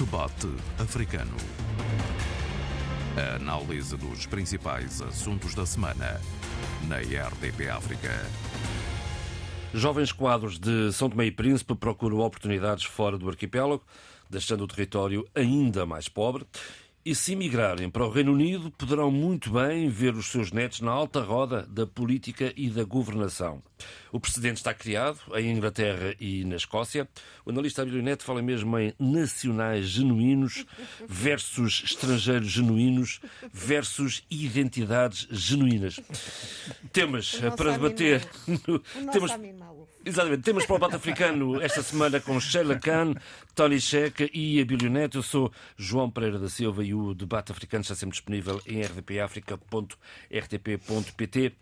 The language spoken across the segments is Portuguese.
Debate Africano. A análise dos principais assuntos da semana na RDP África. Jovens quadros de São Tomé e Príncipe procuram oportunidades fora do arquipélago, deixando o território ainda mais pobre. E se migrarem para o Reino Unido, poderão muito bem ver os seus netos na alta roda da política e da governação. O precedente está criado em Inglaterra e na Escócia. O analista Abílio Neto fala mesmo em nacionais genuínos versus estrangeiros genuínos versus identidades genuínas. Temas para debater. No... Temas... Exatamente. Temos para o debate africano esta semana com Sheila Khan, Tony Checa e Abílio Neto. Eu sou João Pereira da Silva e o debate africano está sempre disponível em rdpafrica.rtp.pt.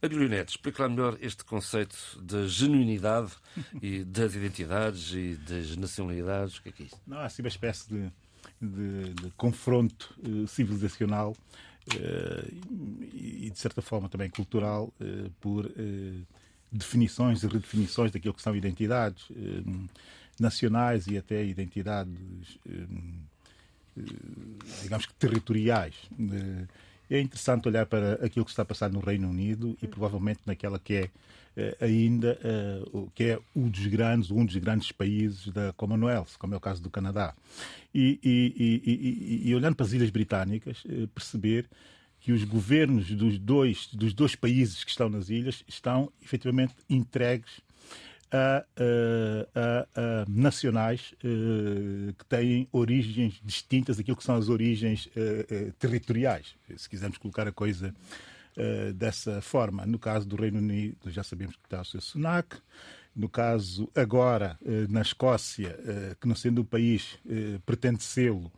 Abílio explica lá melhor este conceito da genuinidade e das identidades e das nacionalidades. O que é que é isso? Não, há assim uma espécie de, de, de confronto uh, civilizacional uh, e, de certa forma, também cultural uh, por definições e redefinições daquilo que são identidades nacionais e até identidades, digamos que territoriais. É interessante olhar para aquilo que está a passar no Reino Unido e provavelmente naquela que é ainda que é um dos grandes um dos grandes países da Commonwealth, como é o caso do Canadá. E, e, e, e olhando para as Ilhas Britânicas, perceber que os governos dos dois, dos dois países que estão nas ilhas estão efetivamente entregues a, a, a, nacionais uh, que têm origens distintas daquilo que são as origens uh, uh, territoriais, se quisermos colocar a coisa dessa forma. No caso do Reino Unido, já sabemos que está o seu Sunak. No caso, agora, na Escócia, que não sendo um país, pretende sê-lo,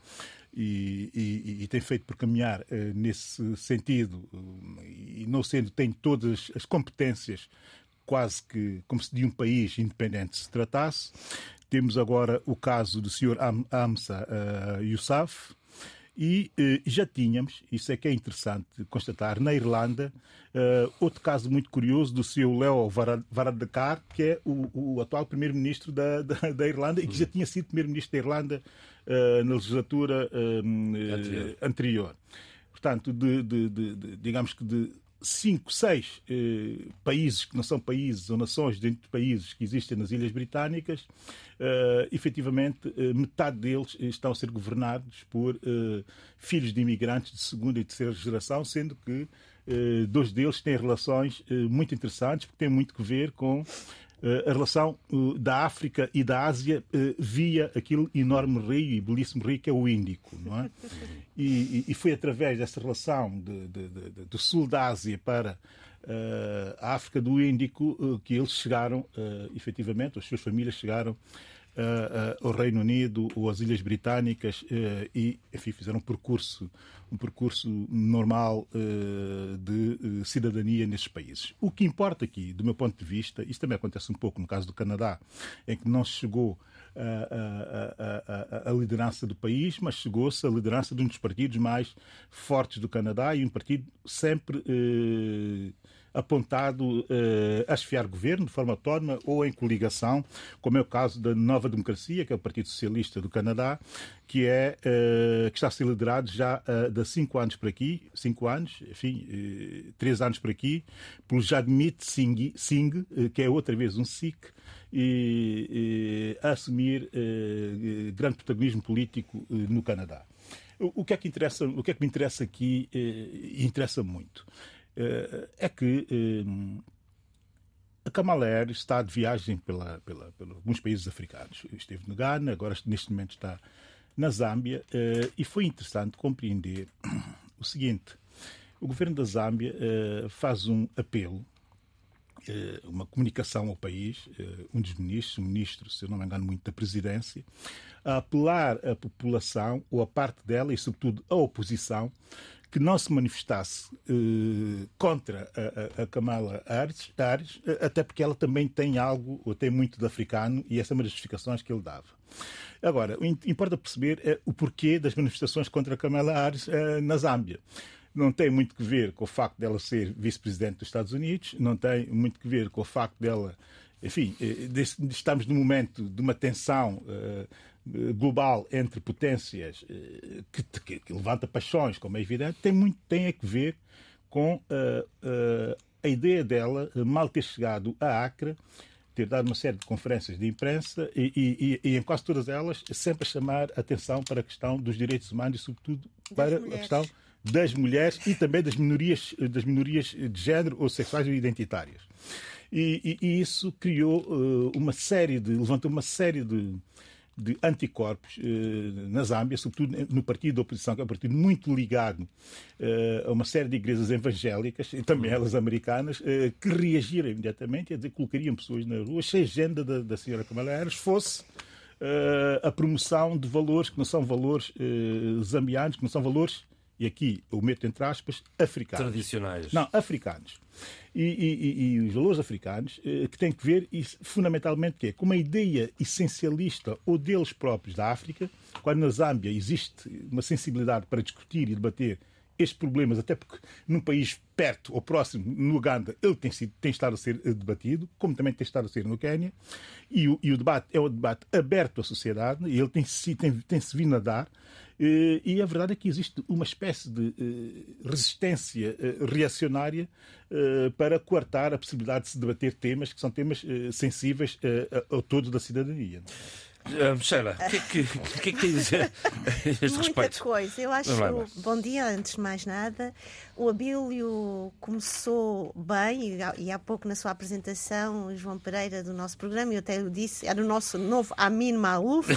e, e, e, tem feito por caminhar uh, nesse sentido, uh, e não sendo, tem todas as competências, quase que como se de um país independente se tratasse. Temos agora o caso do Sr. Am Amsa uh, Yousaf, e já tínhamos, isso é que é interessante constatar, na Irlanda, outro caso muito curioso do seu Leo Varadkar, que é o, o atual primeiro-ministro da, da, da, Irlanda e que já tinha sido primeiro-ministro da Irlanda uh, na legislatura uh, anterior. anterior. Portanto, de, de, de, digamos que de cinco, seis eh, países que não são países ou nações dentro de países que existem nas Ilhas Britânicas, eh, efetivamente eh, metade deles estão a ser governados por eh, filhos de imigrantes de segunda e terceira geração, sendo que dois deles têm relações muito interessantes, porque têm muito que ver com a relação da África e da Ásia via aquele enorme rio e belíssimo rio que é o Índico. Não é? E, e foi através dessa relação de, de, de, do sul da Ásia para a África do Índico que eles chegaram, efetivamente, as suas famílias chegaram ao Reino Unido ou às Ilhas Britânicas e, enfim, fizeram um percurso um percurso normal uh, de uh, cidadania nesses países. O que importa aqui, do meu ponto de vista, isto também acontece um pouco no caso do Canadá, em que não chegou a, a, a, liderança do país, mas chegou-se à liderança de um dos partidos mais fortes do Canadá e um partido sempre uh, apontado uh, a esfiar governo de forma autónoma ou em coligação, como é o caso da Nova Democracia, que é o Partido Socialista do Canadá, que, é, uh, que está a ser liderado já uh, de cinco anos por aqui, cinco anos, enfim, uh, três anos por aqui, pelo Jadmit Singh, Singh que é outra vez um Sikh, e, a assumir grande protagonismo político no Canadá. O, o, que é que interessa, o que é que me interessa aqui e interessa muito é que a Kamala Harris está de viagem pela, pela, pela alguns países africanos. Esteve no Ghana, agora neste momento está na Zâmbia e foi interessante compreender o seguinte: o governo da Zâmbia faz um apelo, uma comunicação ao país, um dos ministros, o ministro, se eu não me engano muito, da presidência, a apelar a população, ou a parte dela e, sobretudo, a oposição, que não se manifestasse eh, contra a, a, Kamala Harris, Harris, até porque ela também tem algo, ou tem muito de africano, e essa é uma das justificações que ele dava. Agora, importa perceber é o porquê das manifestações contra a Kamala Harris eh, na Zâmbia não tem muito que ver com o facto dela ser vice-presidente dos Estados Unidos, não tem muito que ver com o facto dela, enfim, eh, estamos num momento de uma tensão uh, global entre potências que, que, que, levanta paixões, como é evidente, tem muito tem a que ver com a ideia dela mal ter chegado a Acre ter dado uma série de conferências de imprensa e, e, e, em quase todas elas sempre a chamar atenção para a questão dos direitos humanos e, sobretudo, para a questão das mulheres e também das minorias, das minorias de género ou sexuais ou identitárias. E, e isso criou uh, uma série de, levantou uma série de, de anticorpos eh, na Zâmbia, sobretudo no partido da oposição, que é um partido muito ligado eh, a uma série de igrejas evangélicas, e também elas americanas, eh, que reagiram imediatamente, e dizer, colocariam pessoas na rua se a agenda da, da senhora Kamala Harris fosse a promoção de valores que não são valores zambianos, que não são valores e aqui eu meto entre aspas, africanos. Tradicionais. Não, africanos. E, e, e, os valores africanos eh, que têm que ver, fundamentalmente, que é, com uma ideia essencialista ou deles próprios da África, quando na Zâmbia existe uma sensibilidade para discutir e debater estes problemas, até porque num país perto ou próximo, no Uganda, ele tem, sido, tem estado a ser eh, debatido, como também tem estado a ser no Quênia, e o, e o debate é um debate aberto à sociedade, e ele tem-se tem, tem vindo a dar, e a verdade é que existe uma espécie de eh, resistência reacionária para coartar a possibilidade de se debater temas que são temas sensíveis a, a todos da cidadania. Uh, Sheila, o que, é que, que, é que tem a dizer a este Muita respeito? coisa. Eu acho. Bom dia, antes de mais nada. O Abílio começou bem, e há pouco na sua apresentação, o João Pereira, do nosso programa, eu até o disse, era o nosso novo Amin Malouf, uh,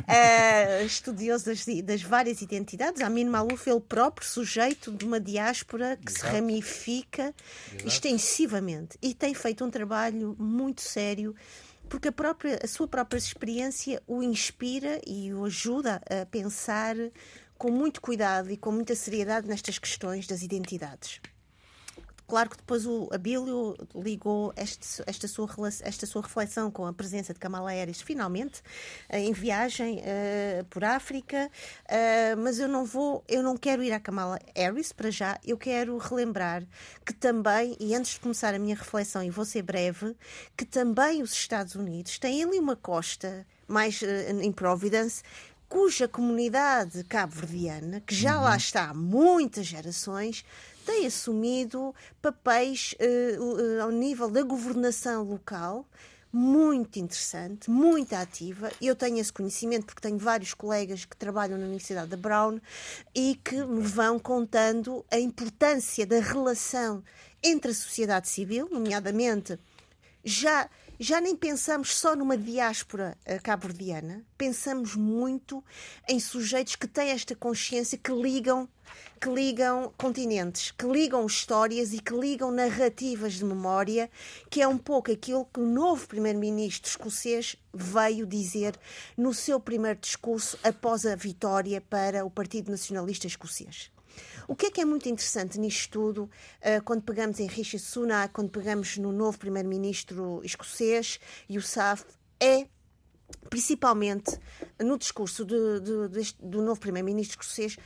estudioso das, das, várias identidades. Amin Malouf, ele próprio, sujeito de uma diáspora que Exato. se ramifica Exato. extensivamente e tem feito um trabalho muito sério porque a, própria, a sua própria experiência o inspira e o ajuda a pensar com muito cuidado e com muita seriedade nestas questões das identidades. Claro que depois o Abílio ligou este, esta, sua, esta sua reflexão com a presença de Kamala Harris, finalmente, eh, em viagem uh, por África, uh, mas eu não vou, eu não quero ir a Kamala Harris para já, eu quero relembrar que também, e antes de começar a minha reflexão, e vou ser breve, que também os Estados Unidos têm ali uma costa mais uh, em Providence cuja comunidade cabo-verdiana, que já uhum. lá está há muitas gerações, tem assumido papéis uh, ao nível da governação local muito interessante, muito ativa. Eu tenho esse conhecimento porque tenho vários colegas que trabalham na Universidade da Brown e que me vão contando a importância da relação entre a sociedade civil, nomeadamente já já nem pensamos só numa diáspora uh, cabo-verdiana, pensamos muito em sujeitos que têm esta consciência que ligam que ligam continentes, que ligam histórias e que ligam narrativas de memória, que é um pouco aquilo que o novo primeiro-ministro escocês veio dizer no seu primeiro discurso após a vitória para o Partido Nacionalista Escocês. O que é que é muito interessante nisto tudo, uh, quando pegamos em Rishi Sunak, quando pegamos no novo primeiro-ministro escocês, e o SAF, é principalmente no discurso de, de, de, do novo primeiro-ministro escocês,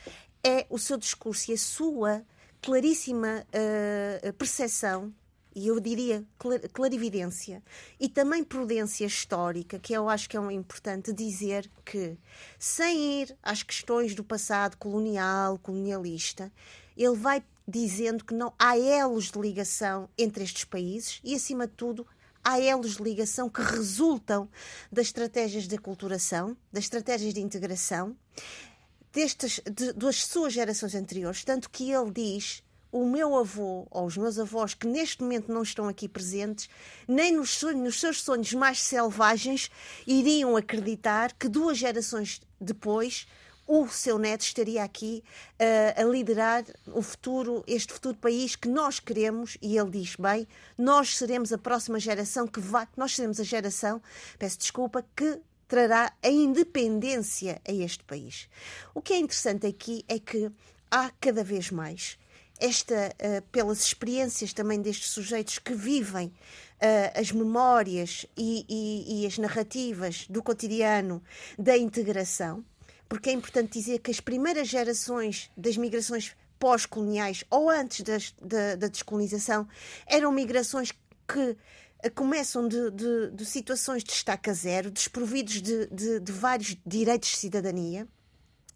é o seu discurso e a sua claríssima uh, percepção e eu diria clarividência. E também prudência histórica, que eu acho que é um importante dizer que, sem ir às questões do passado colonial, colonialista, ele vai dizendo que não há elos de ligação entre estes países e, acima de tudo, há elos de ligação que resultam das estratégias de aculturação, das estratégias de integração, destas, de, das suas gerações anteriores, tanto que ele diz o meu avô ou os meus avós que neste momento não estão aqui presentes, nem nos, sonhos, nos seus sonhos mais selvagens iriam acreditar que duas gerações depois o seu neto estaria aqui uh, a liderar o futuro, este futuro país que nós queremos, e ele diz bem, nós seremos a próxima geração que vai, nós seremos a geração, peço desculpa, que trará a independência a este país. O que é interessante aqui é que há cada vez mais esta, uh, pelas experiências também destes sujeitos que vivem uh, as memórias e, e, e, as narrativas do cotidiano da integração, porque é importante dizer que as primeiras gerações das migrações pós-coloniais ou antes das, da, da descolonização eram migrações que começam de, de, de, situações de estaca zero, desprovidos de, de, de vários direitos de cidadania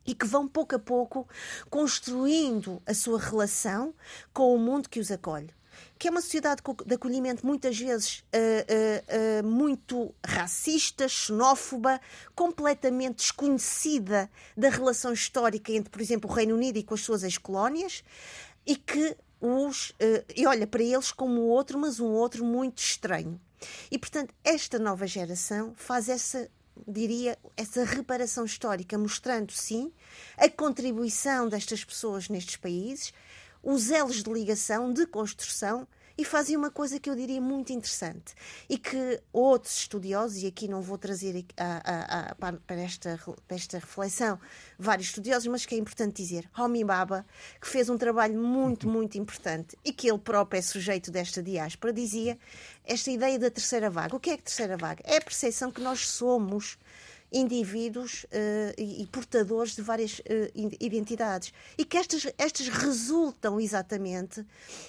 e que vão pouco a pouco construindo a sua relação com o mundo que os acolhe que é uma sociedade de acolhimento muitas vezes uh, uh, uh, muito racista, xenófoba, completamente desconhecida da relação histórica entre, por exemplo, o Reino Unido e com as suas ex-colónias, e que os e olha para eles como outro, mas um outro muito estranho. E portanto, esta nova geração faz essa diria, essa reparação histórica, mostrando, sim, a contribuição destas pessoas nestes países, os elos de ligação, de construção, e fazia uma coisa que eu diria muito interessante e que outros estudiosos, e aqui não vou trazer a, a, a, para, esta, para esta reflexão vários estudiosos, mas que é importante dizer, Homi Baba, que fez um trabalho muito, muito importante e que ele próprio é sujeito desta diáspora, dizia esta ideia da terceira vaga. O que é que terceira vaga? É a percepção que nós somos indivíduos uh, e, portadores de várias uh, identidades. E que estas, estas resultam exatamente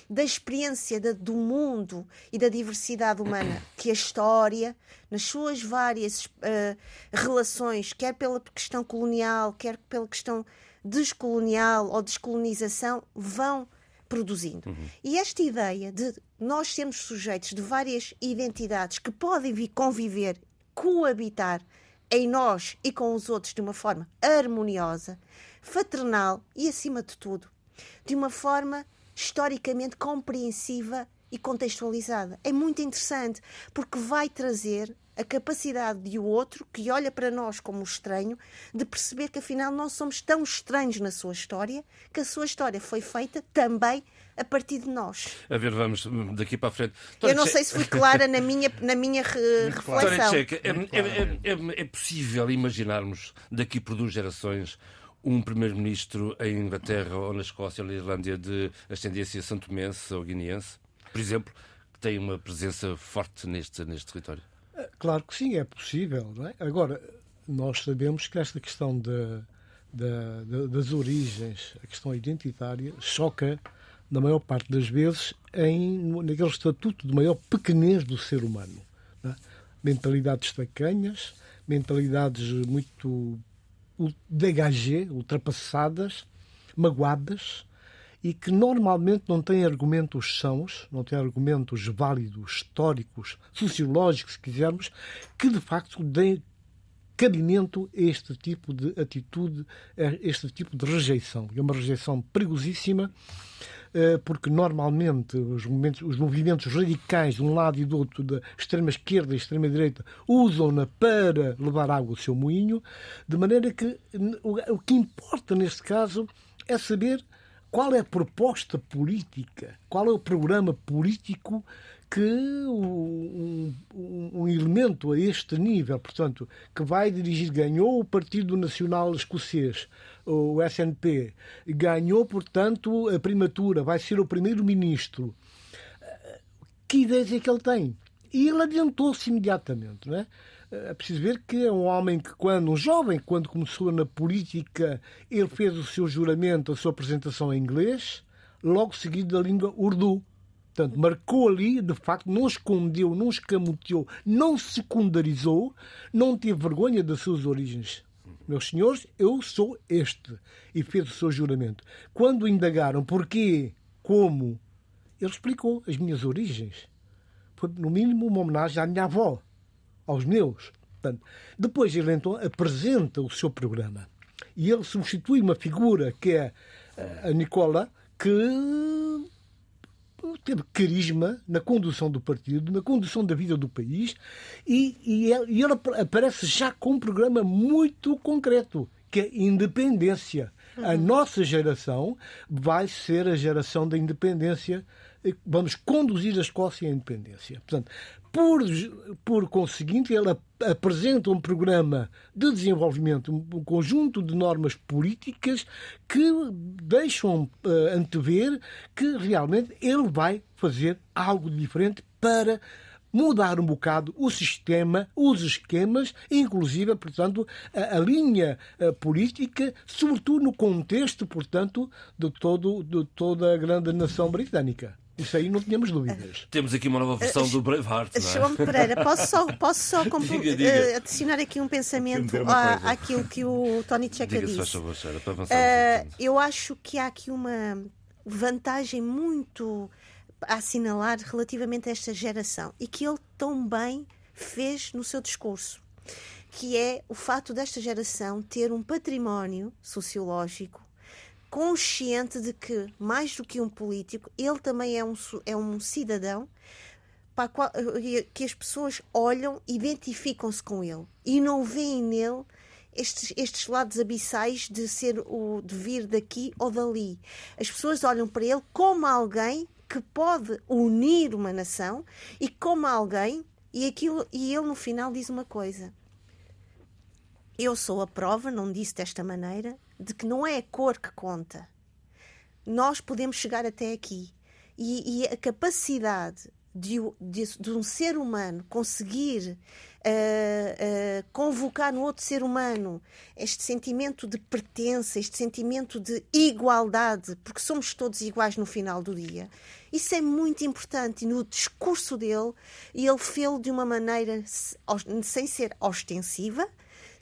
da experiência da, do mundo e da diversidade humana, que a história, nas suas várias uh, relações, quer pela questão colonial, quer pela questão descolonial ou descolonização, vão produzindo. Uhum. E esta ideia de nós sermos sujeitos de várias identidades que podem vir conviver, coabitar em nós e com os outros de uma forma harmoniosa, fraternal e, acima de tudo, de uma forma historicamente compreensiva e contextualizada. É muito interessante porque vai trazer a capacidade de o outro, que olha para nós como estranho, de perceber que afinal não somos tão estranhos na sua história, que a sua história foi feita também a partir de nós. A ver, vamos daqui para a frente. Eu não sei se fui clara na minha, na minha re reflexão. Checa, é, é, é, é possível imaginarmos daqui por duas gerações um primeiro-ministro em Inglaterra ou na Escócia ou na Irlândia de ascendência santomense ou guineense, por exemplo, que tem uma presença forte neste, neste território? É, claro que sim, é possível. É? Agora, nós sabemos que esta questão de, de, de, das origens, a questão identitária, choca na maior parte das vezes, em, naquele estatuto de maior pequenez do ser humano. É? Mentalidades tacanhas, mentalidades muito dégagées, ultrapassadas, magoadas, e que normalmente não têm argumentos sãos, não têm argumentos válidos, históricos, sociológicos, se quisermos, que de facto deem cabimento a este tipo de atitude, a este tipo de rejeição. É uma rejeição perigosíssima porque normalmente os movimentos, os movimentos radicais de um lado e do outro, da extrema esquerda e extrema direita, usam-na para levar água ao seu moinho, de maneira que o que importa neste caso é saber qual é a proposta política, qual é o programa político que um, um, um, elemento a este nível, portanto, que vai dirigir, ganhou o Partido Nacional Escocês, o SNP, ganhou, portanto, a primatura, vai ser o primeiro-ministro. Que ideias é que ele tem? E ele adiantou-se imediatamente, não é? É preciso ver que é um homem que, quando, um jovem, quando começou na política, ele fez o seu juramento, a sua apresentação em inglês, logo seguido da língua urdu. Portanto, marcou ali, de facto, não escondeu, não escamoteou, não secundarizou, não teve vergonha das suas origens meus senhores, eu sou este. E fez o seu juramento. Quando indagaram porquê, como, ele explicou as minhas origens. Foi, no mínimo, uma homenagem à minha avó, aos meus. Portanto, depois ele então apresenta o seu programa. E ele substitui uma figura que é a Nicola, que teve carisma na condução do partido, na condução da vida do país, e, e, ele, e ele aparece já com um programa muito concreto, que é independência. Uhum. A nossa geração vai ser a geração da independência. Vamos conduzir a Escócia à independência. Portanto, por, por conseguinte, ele apresenta um programa de desenvolvimento, um conjunto de normas políticas que deixam uh, antever que realmente ele vai fazer algo diferente para mudar um bocado o sistema, os esquemas, inclusive, portanto, a, a linha a eh, política, sobretudo no contexto, portanto, de, todo, de toda a grande nação britânica. Isso aí não tínhamos dúvidas. Temos aqui uma nova versão do Braveheart, não é? João Pereira, posso só, posso só Diga, diga. eh, adicionar aqui um pensamento à- àquilo que o Tony Checa faz disse. favor, Sara, para avançarmos. Eh, então. eu acho que há aqui uma vantagem muito a assinalar relativamente a esta geração e que ele tão bem fez no seu discurso, que é o fato desta geração ter um património sociológico consciente de que, mais do que um político, ele também é um, é um cidadão para qual- eh, que as pessoas olham, identificam-se com ele e não veem nele estes, estes lados abissais de ser o de vir daqui ou dali. As pessoas olham para ele como alguém que pode unir uma nação e como alguém e aquilo e ele no final diz uma coisa. Eu sou a prova, não disse desta maneira, de que não é a cor que conta. Nós podemos chegar até aqui. E, e a capacidade de, de- de um ser humano conseguir ah, ah, convocar no outro ser humano este sentimento de pertença, este sentimento de igualdade, porque somos todos iguais no final do dia, isso é muito importante. E no discurso dele, ele fez de uma maneira sem ser ostensiva,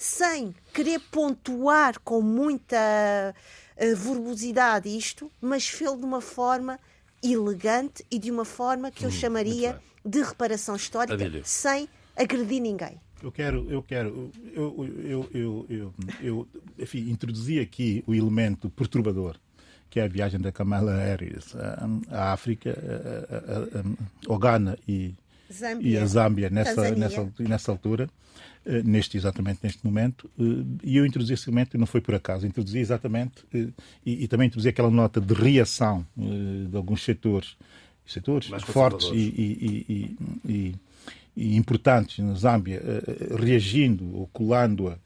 sem querer pontuar com muita eh, verbosidade isto, mas fê-lo de uma forma elegante e de uma forma que eu chamaria de reparação histórica, sem agredir ninguém. Eu quero, eu quero, eu, eu, eu, eu, eu enfim, introduzi aqui o elemento perturbador, que é a viagem da Kamala Harris à, à África, ao Ghana e, e a Zâmbia nessa, nessa, nessa altura, eh, neste, exatamente neste momento, eh, e eu introduzi esse elemento, e não foi por acaso, introduzi exatamente, eh, e, e também introduzi aquela nota de reação eh, de alguns setores, setores Mais fortes e, e- e- importantes na Zâmbia, eh, eh, reagindo ou colando a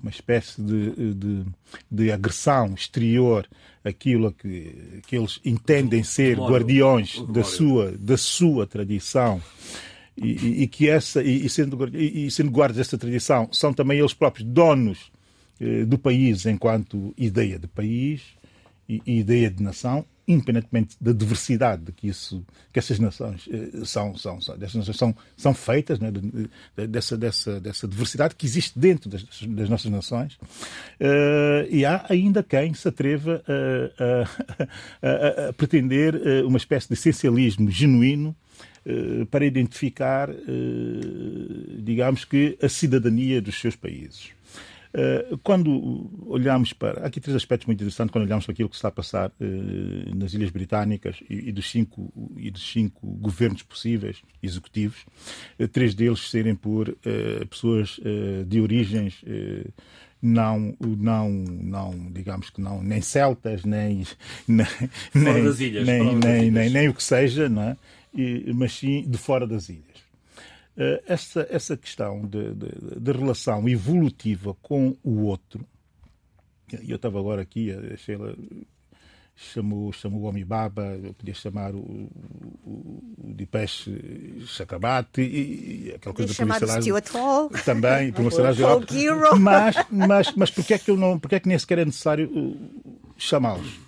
uma espécie de, de, de agressão exterior àquilo a que, que eles entendem ser guardiões da sua, da sua tradição e, e- que essa e, sendo e, sendo guardas dessa tradição são também eles próprios donos eh, do país enquanto ideia de país e, e ideia de nação independentemente da diversidade de que isso que essas nações eh, são são, são nações são são feitas né, de- de- dessa dessa dessa diversidade que existe dentro das, das nossas nações. Eh, e há ainda quem se atreva a, a- a- a pretender eh, uma espécie de essencialismo genuíno para identificar, eh, digamos que, a cidadania dos seus países. Eh, Quando olhamos para. Há aqui três aspectos muito interessantes quando olhamos para aquilo que está a passar eh, nas Ilhas Britânicas e dos cinco, e dos cinco governos possíveis, executivos, eh, três deles serem por eh, pessoas eh, de origens. eh, não, não, não, digamos que não, nem celtas, nem, nem, nem, nem, nem, nem, nem o que seja, não é? E- mas sim de fora das ilhas. Eh, essa, essa questão de, de, de relação evolutiva com o outro, eu estava agora aqui, a Sheila chamou, chamou o Homem Baba, eu podia chamar o, o, o Dipesh Chakrabarti e, e aquela coisa chamar provincial- Stuart Hall. também, promocionar geral. Mas, mas, mas porquê é que eu não, porquê é que nem sequer é necessário uh, chamá-los?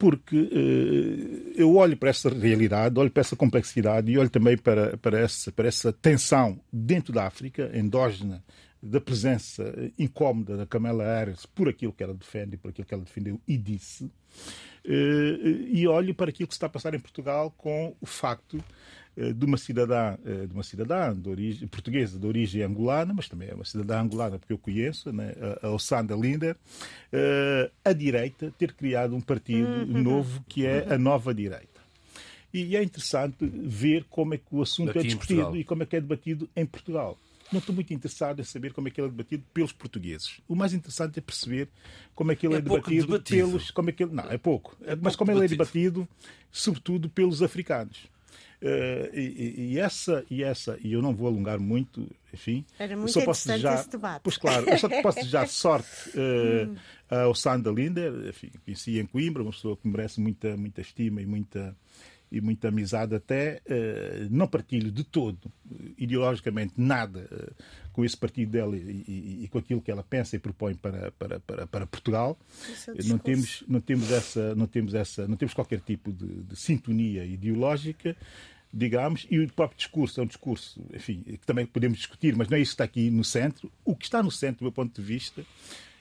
Porque uh, eu olho para essa realidade, olho para essa complexidade e olho também para, para, essa, para essa tensão dentro da África, endógena, da presença incómoda da Kamala Harris por aquilo que ela defende, por aquilo que ela defendeu e disse. Eh, e olho para aquilo que se está a passar em Portugal com o facto eh, de uma cidadã, eh, de uma cidadã de origem, portuguesa de origem angolana, mas também é uma cidadã angolana porque eu conheço, né, a Ossanda Linder, eh, a direita ter criado um partido novo que é a Nova Direita. E é interessante ver como é que o assunto Aqui é discutido Portugal. e como é que é debatido em Portugal. Não estou muito interessado em saber como é que ele é debatido pelos portugueses. O mais interessante é perceber como é que ele É é, pouco debatido, debatido. pelos. Como é que ele, não, é pouco. É mas pouco como ele é debatido. debatido, sobretudo pelos africanos. Eh, e, e- essa, e essa, e eu não vou alongar muito, enfim. Era muito só posso desejar, esse debate. Pois claro, eu só posso desejar sorte eh, ao Sanda Linder, enfim, conheci em Coimbra, uma pessoa que merece muita, muita estima e muita, e muita amizade até, uh, não partilho de todo, ideologicamente, nada uh, com esse partido dela e, e, e, com aquilo que ela pensa e propõe para, para, para, para Portugal. É não temos, não temos essa, não temos essa, não temos qualquer tipo de, de sintonia ideológica digamos, e o próprio discurso é um discurso, enfim, que também podemos discutir, mas não é isso que está aqui no centro. O que está no centro, do meu ponto de vista,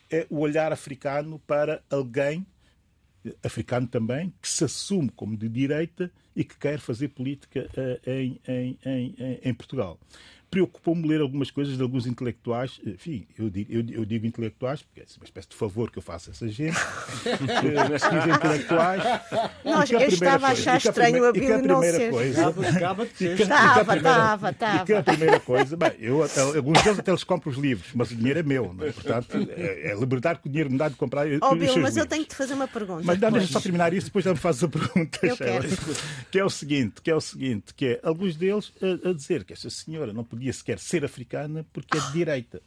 é o olhar africano para alguém africano também, que se assume como de direita e que quer fazer política uh, em, em, em, em Portugal preocupou-me ler algumas coisas de alguns intelectuais, enfim, eu digo, eu, eu digo intelectuais, porque é uma espécie de favor que eu faço a essa gente, mas diz intelectuais. Nós, eu estava a achar estranho a Bíblia não ser. Coisa, estava, estava, estava. E que a primeira coisa, bem, eu, alguns deles até eles compram os livros, mas o dinheiro é meu, não é? portanto, é, é liberdade que o dinheiro me dá de comprar. Oh, Bill, mas livros. eu tenho que te fazer uma pergunta. Mas deixa só terminar isso, depois já me fazes a pergunta, eu quero. que é o seguinte, que é o seguinte, que é alguns deles a, a dizer que esta senhora não podia podia sequer ser africana porque é de direita.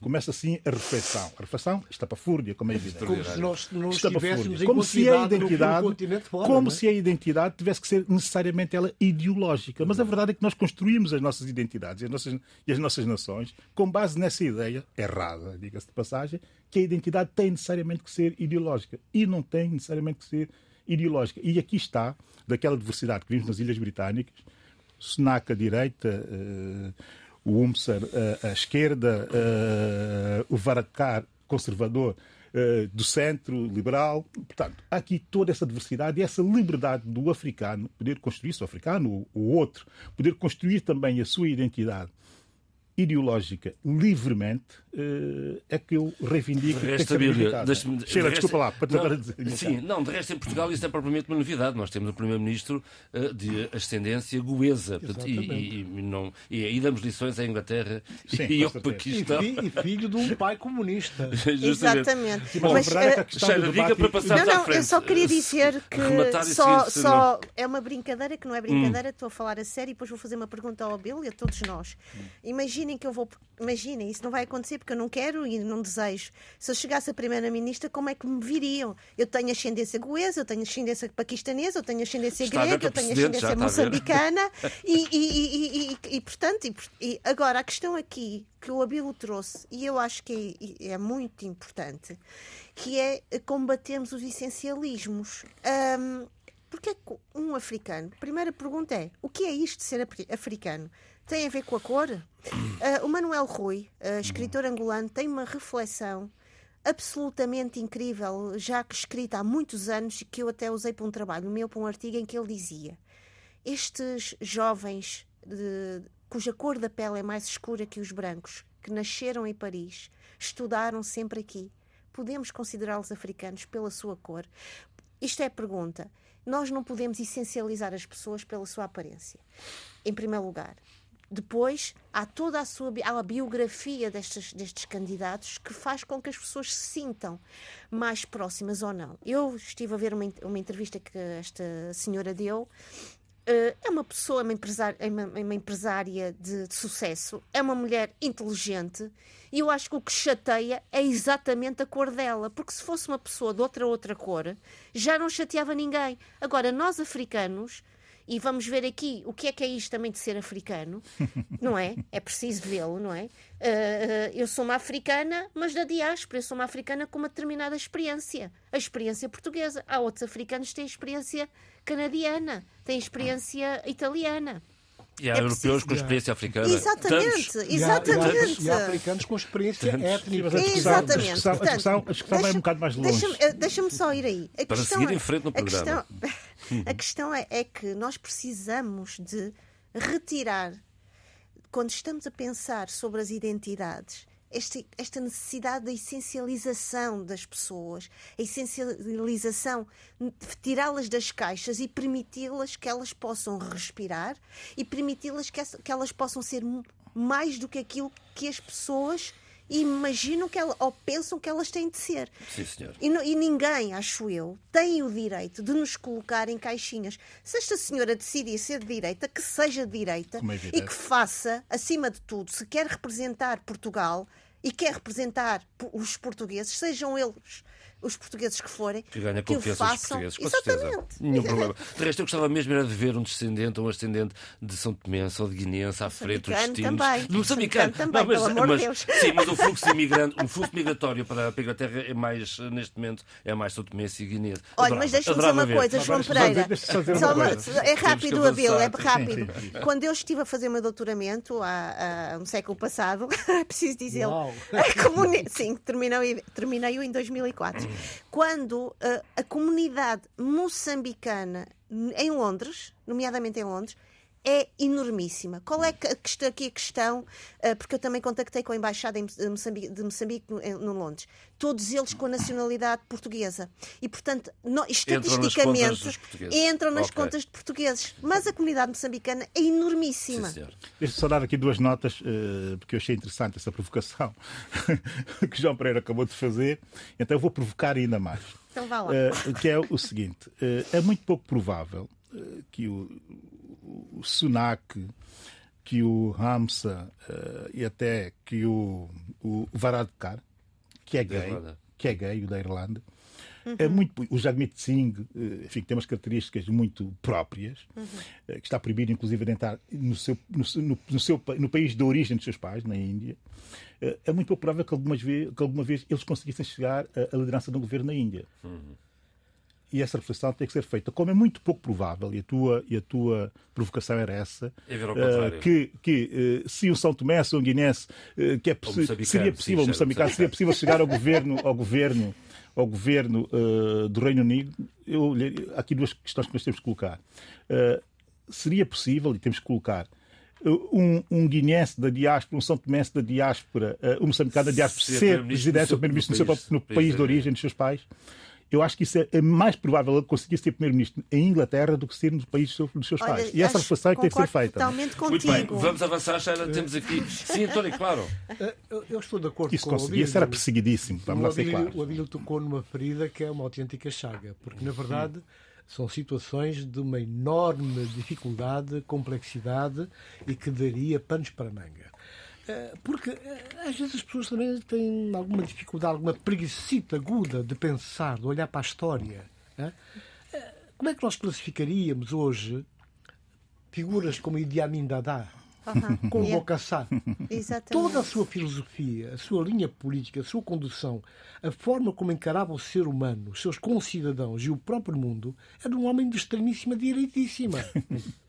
Começa assim a reflexão. A reflexão está para fúria, como é evidente. Como se nós não estivéssemos em como se a identidade, fora, como é? se a identidade tivesse que ser necessariamente ela ideológica. Mas a verdade é que nós construímos as nossas identidades e as nossas, e as nossas nações com base nessa ideia errada, diga-se de passagem, que a identidade tem necessariamente que ser ideológica e não tem necessariamente que ser ideológica. E aqui está, daquela diversidade que vimos nas Ilhas Britânicas, Sunak à direita, uh, o Umsar uh, à esquerda, uh, o Varadkar conservador do centro, liberal. Portanto, há aqui toda essa diversidade e essa liberdade do africano poder construir, se o africano, o outro, poder construir também a sua identidade ideológica livremente uh, é que eu reivindico de resto, a Bíblia, Sheila, de desculpa lá, para não, dizer. Sim, não, de resto em Portugal isso é propriamente uma novidade. Nós temos um Primeiro-Ministro uh, de ascendência goesa portanto, e, e, não, e aí damos lições à Inglaterra sim, e ao Paquistão. E, filho de um pai comunista. Exatamente. Bom, Mas, a verdade é que a questão Sheila, diga para passar não, não, eu só queria dizer que só, só é uma brincadeira que não é brincadeira, hum. estou a falar a sério e depois vou fazer uma pergunta ao Bill e a todos nós. Imaginem que eu vou imaginem, isso não vai acontecer porque eu não quero e não desejo. Se eu chegasse a primeira-ministra, como é que me viriam? Eu tenho ascendência goesa, eu tenho ascendência paquistanesa, eu tenho ascendência está grega, eu tenho ascendência moçambicana e, e, e, e, portanto, e, agora a questão aqui que o Abilo trouxe, e eu acho que é, é muito importante, que é combatermos os essencialismos. Um, porque é que um africano, primeira pergunta é, o que é isto de ser africano? Tem a ver com a cor. Uh, o Manuel Rui, uh, escritor angolano, tem uma reflexão absolutamente incrível, já que escrita há muitos anos, e que eu até usei para um trabalho meu, para um artigo em que ele dizia: Estes jovens de, cuja cor da pele é mais escura que os brancos, que nasceram em Paris, estudaram sempre aqui, podemos considerá-los africanos pela sua cor? Isto é a pergunta. Nós não podemos essencializar as pessoas pela sua aparência. Em primeiro lugar. Depois, há toda a sua há biografia destes, destes candidatos que faz com que as pessoas se sintam mais próximas ou não. Eu estive a ver uma, uma entrevista que esta senhora deu. Uh, é uma pessoa, uma empresária, é uma, uma empresária de, de, sucesso, é uma mulher inteligente e eu acho que o que chateia é exatamente a cor dela, porque se fosse uma pessoa de outra outra cor, já não chateava ninguém. Agora, nós africanos e vamos ver aqui o que é que é isto também de ser africano, não é? É preciso vê-lo, não é? Uh, eu sou uma africana, mas da diáspora, eu sou uma africana com uma determinada experiência, a experiência portuguesa. Há outros africanos que têm experiência canadiana, têm experiência italiana. E há é europeus preciso... com experiência africana. Exatamente, exatamente. E há, africanos com experiência étnica. Exatamente. A discussão, a discussão, a discussão vai um bocado mais longe. Deixa-me deixa só ir aí. A Para seguir é, em frente no programa. A questão, a questão é, é que nós precisamos de retirar, quando estamos a pensar sobre as identidades, esta, esta necessidade da essencialização das pessoas, a essencialização, tirá-las das caixas e permiti-las que elas possam respirar e permiti-las que, que elas possam ser mais do que aquilo que as pessoas imaginam que ela, ou pensam que elas têm de ser. Sim, senhor. E, e, ninguém, acho eu, tem o direito de nos colocar em caixinhas. Se esta senhora decidir ser de direita, que seja de direita é e que faça, acima de tudo, se quer representar Portugal, e quer representar os portugueses, sejam eles os portugueses que forem, que ganha que o confiança façam. dos portugueses, com Exatamente. certeza. Nenhum problema. De resto, eu gostava mesmo era de ver um descendente ou um ascendente de São Tomé ou de Guinense à frente dos destinos. também. Do Moçambicano também, pelo amor de Deus. Sim, mas o fluxo imigrante, o fluxo migratório para a Inglaterra é mais, neste momento, é mais São Tomé e Guinense. Olha, Adorava, mas deixa-me dizer uma ver. coisa, João Pereira. só uma é rápido, Abel, é rápido. Quando eu estive a fazer o meu doutoramento, há, há um século passado, é preciso dizê-lo, sim, terminei, terminei-o em 2004, quando uh, a comunidade moçambicana em Londres, nomeadamente em Londres, é enormíssima. Qual é que- a questão, aqui a questão? uh, Porque eu também contactei com a Embaixada em de Moçambique, de Moçambique no, Londres. Todos eles com a nacionalidade portuguesa. E, portanto, no- estatisticamente, entram nas contas de portugueses. Mas a comunidade moçambicana é enormíssima. Sim, senhor. Deixa-me só dar aqui duas notas, eh, porque eu achei interessante essa provocação que João Pereira acabou de fazer. Então eu vou provocar ainda mais. Então vá lá. Eh, que é o seguinte: eh, é muito pouco provável eh, que o, o Sunak, que o Ramsa eh, e até que o, o Varadkar, que é gay, que é gay, o da Irlanda, é muito, o Jagmeet Singh, eh, enfim, tem umas características muito próprias, eh, que está proibido, inclusive, de entrar no, seu, no, seu- no, no seu, no país de origem dos seus pais, na Índia. É muito pouco provável que, algumas vez, que alguma vez eles conseguissem chegar à à liderança do governo na Índia. E essa reflexão tem que ser feita. Como é muito pouco provável, e a tua, e a tua provocação era essa, É contrário. que, que eh, se o São Tomé, se o Guinense, eh, que é seria possível, moçambicano, seria possível chegar ao governo, ao governo, ao governo eh, do Reino Unido, eu, há aqui duas questões que nós temos que colocar. Seria possível, e temos que colocar, um, um guinense da diáspora, um São Tomense da diáspora, eh, um moçambicano da diáspora, Ser presidente ou primeiro-ministro no, país- no país de de origem dos seus pais? Eu acho que isso é, é mais provável ele conseguir ser primeiro-ministro em Inglaterra do que ser no país dos seus- seus Olha, pais. E essa reflexão é que tem que ser feita. Totalmente Muito bem, contigo. vamos avançar, Sheila. Temos aqui. Sim, António, claro. Eh, Eu, eu estou de acordo Isso com o isso era perseguidíssimo. Vamos o lá ser claros. o Abílio tocou numa ferida que é uma autêntica chaga, porque na verdade são situações de uma enorme dificuldade, complexidade e que daria panos para manga. Eh, Porque eh, às vezes as pessoas também têm alguma dificuldade, alguma preguiçita aguda de pensar, de olhar para a história. né? Eh, Como é que nós classificaríamos hoje figuras como Idi Amin Dada, como Yeah. Bokassa, Exatamente. Toda a sua filosofia, a sua linha política, a sua condução, a forma como encarava o ser humano, os seus concidadãos e o próprio mundo, era um homem de extremíssima direitíssima.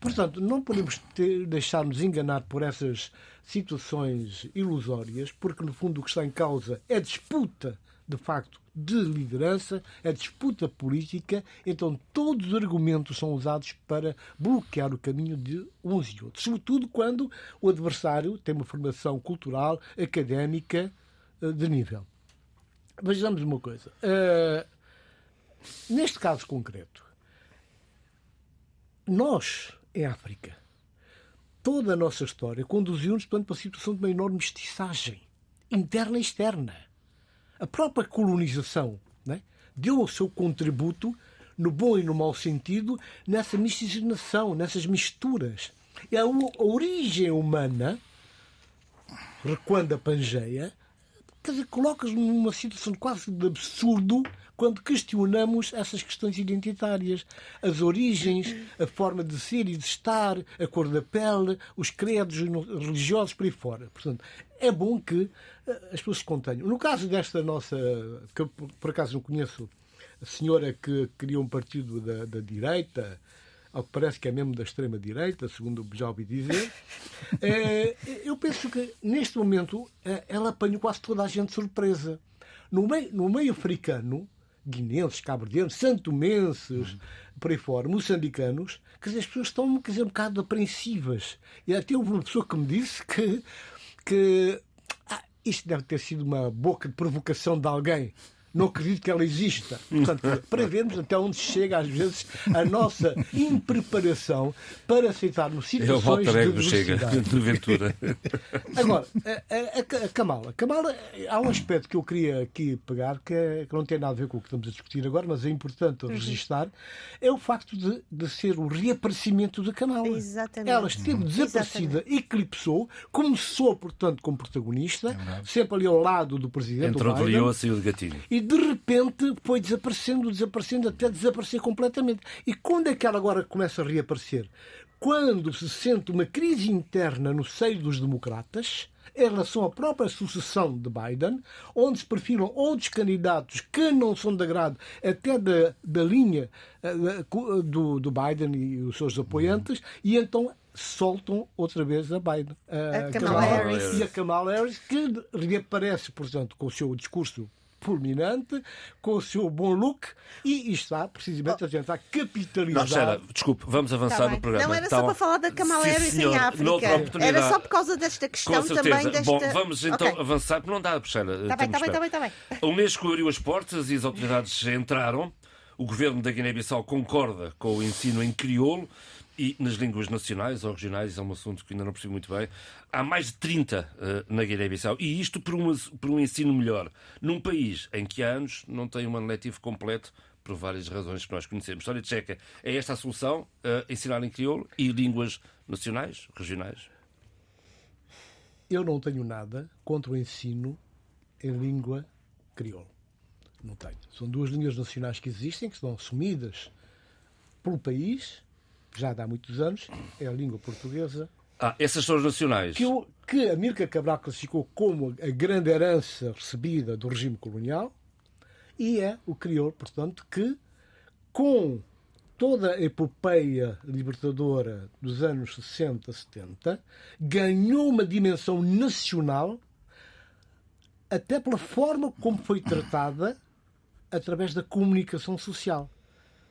Portanto, não podemos deixar-nos enganar por essas situações ilusórias, porque no fundo o que está em causa é disputa, de facto, de liderança, é disputa política, então todos os argumentos são usados para bloquear o caminho de uns e outros, sobretudo quando o adversário tem uma formação cultural, académica eh, de nível. Vejamos uma coisa. Eh, neste caso concreto, nós, em África, toda a nossa história conduziu-nos portanto, para a situação de uma enorme mestiçagem, interna e externa. A própria colonização né, deu o seu contributo, no bom e no mau sentido, nessa miscigenação, nessas misturas. E a, a origem humana, recuando a Pangeia, quer dizer, coloca-nos numa situação quase de absurdo quando questionamos essas questões identitárias. As origens, a forma de ser e de estar, a cor da pele, os credos religiosos por aí fora. Portanto, é bom que eh, as pessoas se contenham. No caso desta nossa, que eu por acaso não conheço, a senhora que criou um partido da, da direita, ao que parece que é mesmo da extrema-direita, segundo já ouvi dizer, eh, eu penso que neste momento eh, ela apanhou quase toda a gente surpresa. No meio, no meio africano, guinenses, cabo-verdianos, santomenses, por aí fora, moçambicanos, quer dizer, as pessoas estão quer dizer, um bocado apreensivas. E até houve uma pessoa que me disse que, que ah, isto deve ter sido uma boca de provocação de alguém. Não acredito que ela exista. Portanto, para vermos até onde chega, às vezes, a nossa impreparação para aceitarmos É o situações Walter de Ego chega, diversidade. de Ventura. Agora, a, a- a Kamala. Kamala, há um aspecto que eu queria aqui pegar que, é- que não tem nada a ver com o que estamos a discutir agora, mas é importante registar, é o facto de, de ser o reaparecimento de Kamala. Exatamente. Ela esteve desaparecida, eclipsou, começou, portanto, como protagonista, sempre ali ao lado do presidente Entrou de Biden, leão, saiu de gatinho. e de repente foi desaparecendo, desaparecendo, até desaparecer completamente. E quando é que ela agora começa a reaparecer? Quando se sente uma crise interna no seio dos democratas em relação à própria sucessão de Biden, onde se perfilam outros candidatos que não são de agrado até da, da linha eh, do, do Biden e os seus apoiantes, e então soltam outra vez a Biden. A Kamala Harris. E a Kamala Harris, que reaparece, portanto, com o seu discurso fulminante, com o seu bom look e está precisamente a tentar capitalizar. Não, Xera, desculpe, vamos avançar Tá no programa. Não era Tá só bom. para falar da Kamala Harris em África. Era só por causa desta questão Com certeza. também desta. Bom, vamos então Ok. avançar, porque não dá, Xera. Está bem, está bem, está bem, está bem. A Unesco abriu as portas e as autoridades entraram. O governo da Guiné-Bissau concorda com o ensino em crioulo e nas línguas nacionais ou regionais, é um assunto que ainda não percebi muito bem. Há mais de 30 eh, na Guiné-Bissau e isto por, uma- por um ensino melhor, num país em que há anos não tem um ano letivo completo por várias razões que nós conhecemos. História tcheca é esta a solução? eh, ensinar em crioulo e línguas nacionais, regionais? Eu não tenho nada contra o ensino em língua crioula. Não tenho. São duas línguas nacionais que existem, que são assumidas pelo país, já há muitos anos, é a língua portuguesa, Ah, essas são as nacionais. que, que a Mirka Cabral classificou como a grande herança recebida do regime colonial, e é o crioulo, portanto, que com toda a epopeia libertadora dos anos 60, 70, ganhou uma dimensão nacional até pela forma como foi tratada através da comunicação social.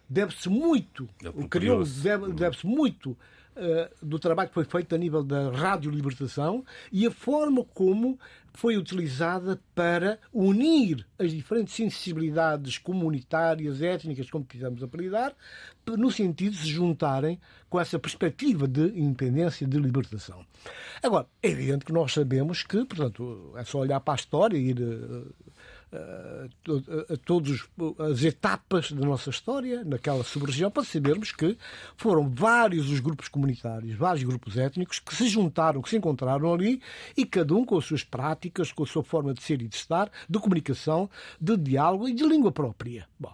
Deve-se muito, É o crioulo deve-se muito eh, do trabalho que foi feito a nível da Rádio Libertação e a forma como foi utilizada para unir as diferentes sensibilidades comunitárias, étnicas, como quisermos apelidar, no sentido de se juntarem com essa perspectiva de independência, de libertação. Agora, é evidente que nós sabemos que, portanto, é só olhar para a história e ir eh, a, a, todas as etapas da nossa história naquela sub-região para sabermos que foram vários os grupos comunitários, vários grupos étnicos que se juntaram, que se encontraram ali e cada um com as suas práticas, com a sua forma de ser e de estar, de comunicação, de diálogo e de língua própria. Bom,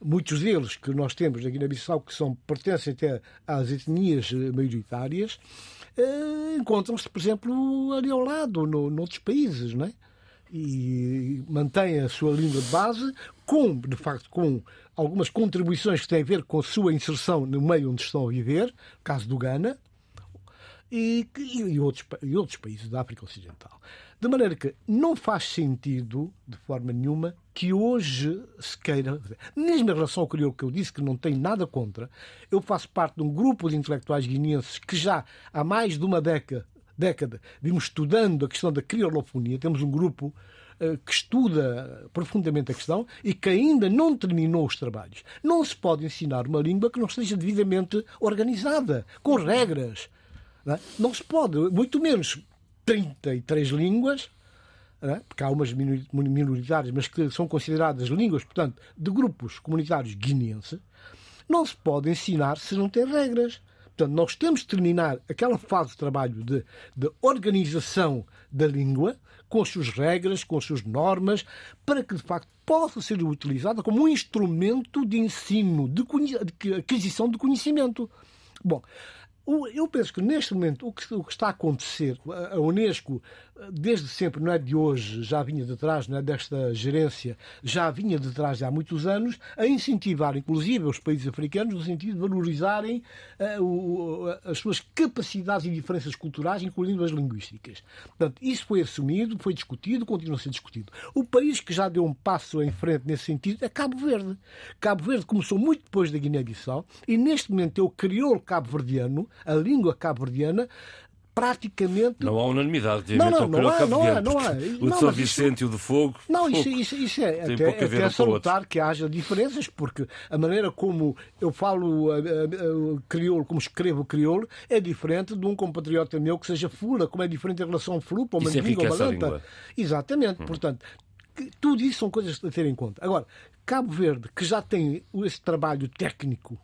muitos deles que nós temos na Guiné-Bissau, que são, pertencem até às etnias eh, maioritárias, eh, encontram-se, por exemplo, ali ao lado, no, noutros países, não é? E mantêm a sua língua de base, com, de facto, com algumas contribuições que têm a ver com a sua inserção no meio onde estão a viver, caso do Ghana, e, e, outros, e outros países da África Ocidental. De maneira que não faz sentido, de forma nenhuma, que hoje se queira. Mesmo em relação ao crioulo que eu disse que não tenho nada contra, eu faço parte de um grupo de intelectuais guineenses que já há mais de uma década, década vimos estudando a questão da criolofonia. Temos um grupo eh, que estuda profundamente a questão e que ainda não terminou os trabalhos. Não se pode ensinar uma língua que não esteja devidamente organizada, com regras. Não, é? Se pode, muito menos 33 línguas, é? porque há umas minori- minoritárias, mas que são consideradas línguas, portanto, de grupos comunitários guineenses, não se pode ensinar se não tem regras. Portanto, nós temos de terminar aquela fase de trabalho de, de organização da língua, com as suas regras, com as suas normas, para que, de facto, possa ser utilizada como um instrumento de ensino, de, de aquisição de conhecimento. Bom, eu penso que neste momento o que, o que está a acontecer, a Unesco, desde sempre, não é de hoje, já vinha de trás, não é desta gerência, já vinha de trás há muitos anos, a incentivar, inclusive, os países africanos, no sentido de valorizarem eh, o- as suas capacidades e diferenças culturais, incluindo as linguísticas. Portanto, isso foi assumido, foi discutido, continua a ser discutido. O país que já deu um passo em frente nesse sentido é Cabo Verde. Cabo Verde começou muito depois da Guiné-Bissau e neste momento é o crioulo cabo-verdiano, a língua cabo-verdiana, praticamente. Não há unanimidade. Não, não, não há, não há, não há. O de São Vicente e o de Fogo. Não, isso, isso, isso é Tem até, até outro. salutar que haja diferenças, porque a maneira como eu falo eh, eh, crioulo, como escrevo crioulo, é diferente de um compatriota meu que seja fula, como é diferente em relação ao flupa, ou mandinga, ou enriquece a malanta. língua. Exatamente, portanto, que- tudo isso são coisas a ter em conta. Agora, Cabo Verde, que já tem esse trabalho técnico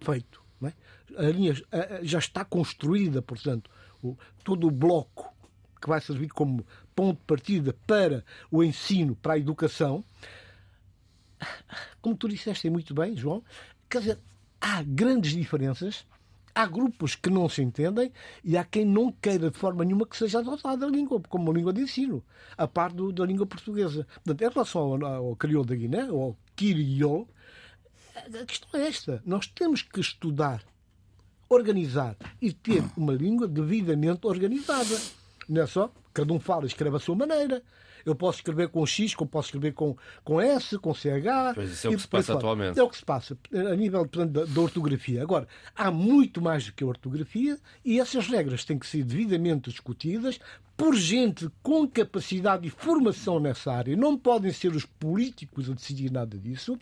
feito, é? A linha já está construída, portanto, o- todo o bloco que vai servir como ponto de partida para o ensino, para a educação, como tu disseste muito bem, João, quer dizer, há grandes diferenças, há grupos que não se entendem e há quem não queira de forma nenhuma que seja adotada a língua como língua de ensino, a par do- da língua portuguesa. Portanto, em relação ao, ao crioulo da Guiné, ou ao quiriol, a questão é esta. Nós temos que estudar, organizar e ter uma língua devidamente organizada. Não é só? Cada um fala e escreve à sua maneira. Eu posso escrever com X, como posso escrever com, com S, com CH. Pois isso é o que se passa fora. atualmente. É o que se passa a nível portanto, da, da ortografia. Agora, há muito mais do que a ortografia e essas regras têm que ser devidamente discutidas por gente com capacidade e formação nessa área. Não podem ser os políticos a decidir nada disso.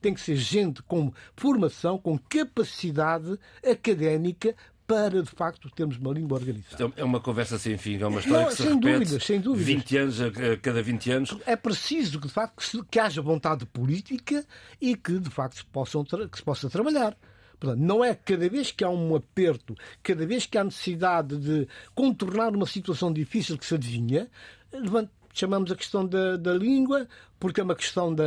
Tem que ser gente com formação, com capacidade académica para, de facto, termos uma língua organizada. É uma conversa sem fim, é uma história Não, que se sem repete dúvidas, sem dúvidas. 20 anos a cada 20 anos. é preciso que, de facto, que, se- que haja vontade política e que, de facto, se, possam que se possa trabalhar. Portanto, não é cada vez que há um aperto, cada vez que há necessidade de contornar uma situação difícil que se adivinha, chamamos a questão da, da língua, porque é uma questão da,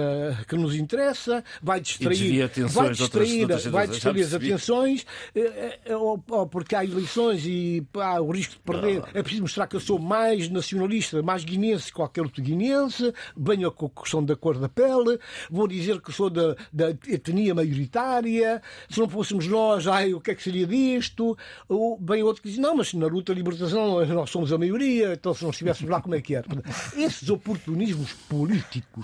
que nos interessa, vai distrair, vai distrair, outras vai distrair as atenções, eh, eh, ou, ou porque há eleições e há o risco de perder. É preciso mostrar que eu sou mais nacionalista, mais guinense que qualquer outro guinense, venho com a questão da cor da pele, vou dizer que sou da, da etnia maioritária, se não fôssemos nós, ai, o que é que seria disto? Ou vem outro que diz, não, mas na luta de libertação nós somos a maioria, então se não estivéssemos lá, como é que era? Esses oportunismos políticos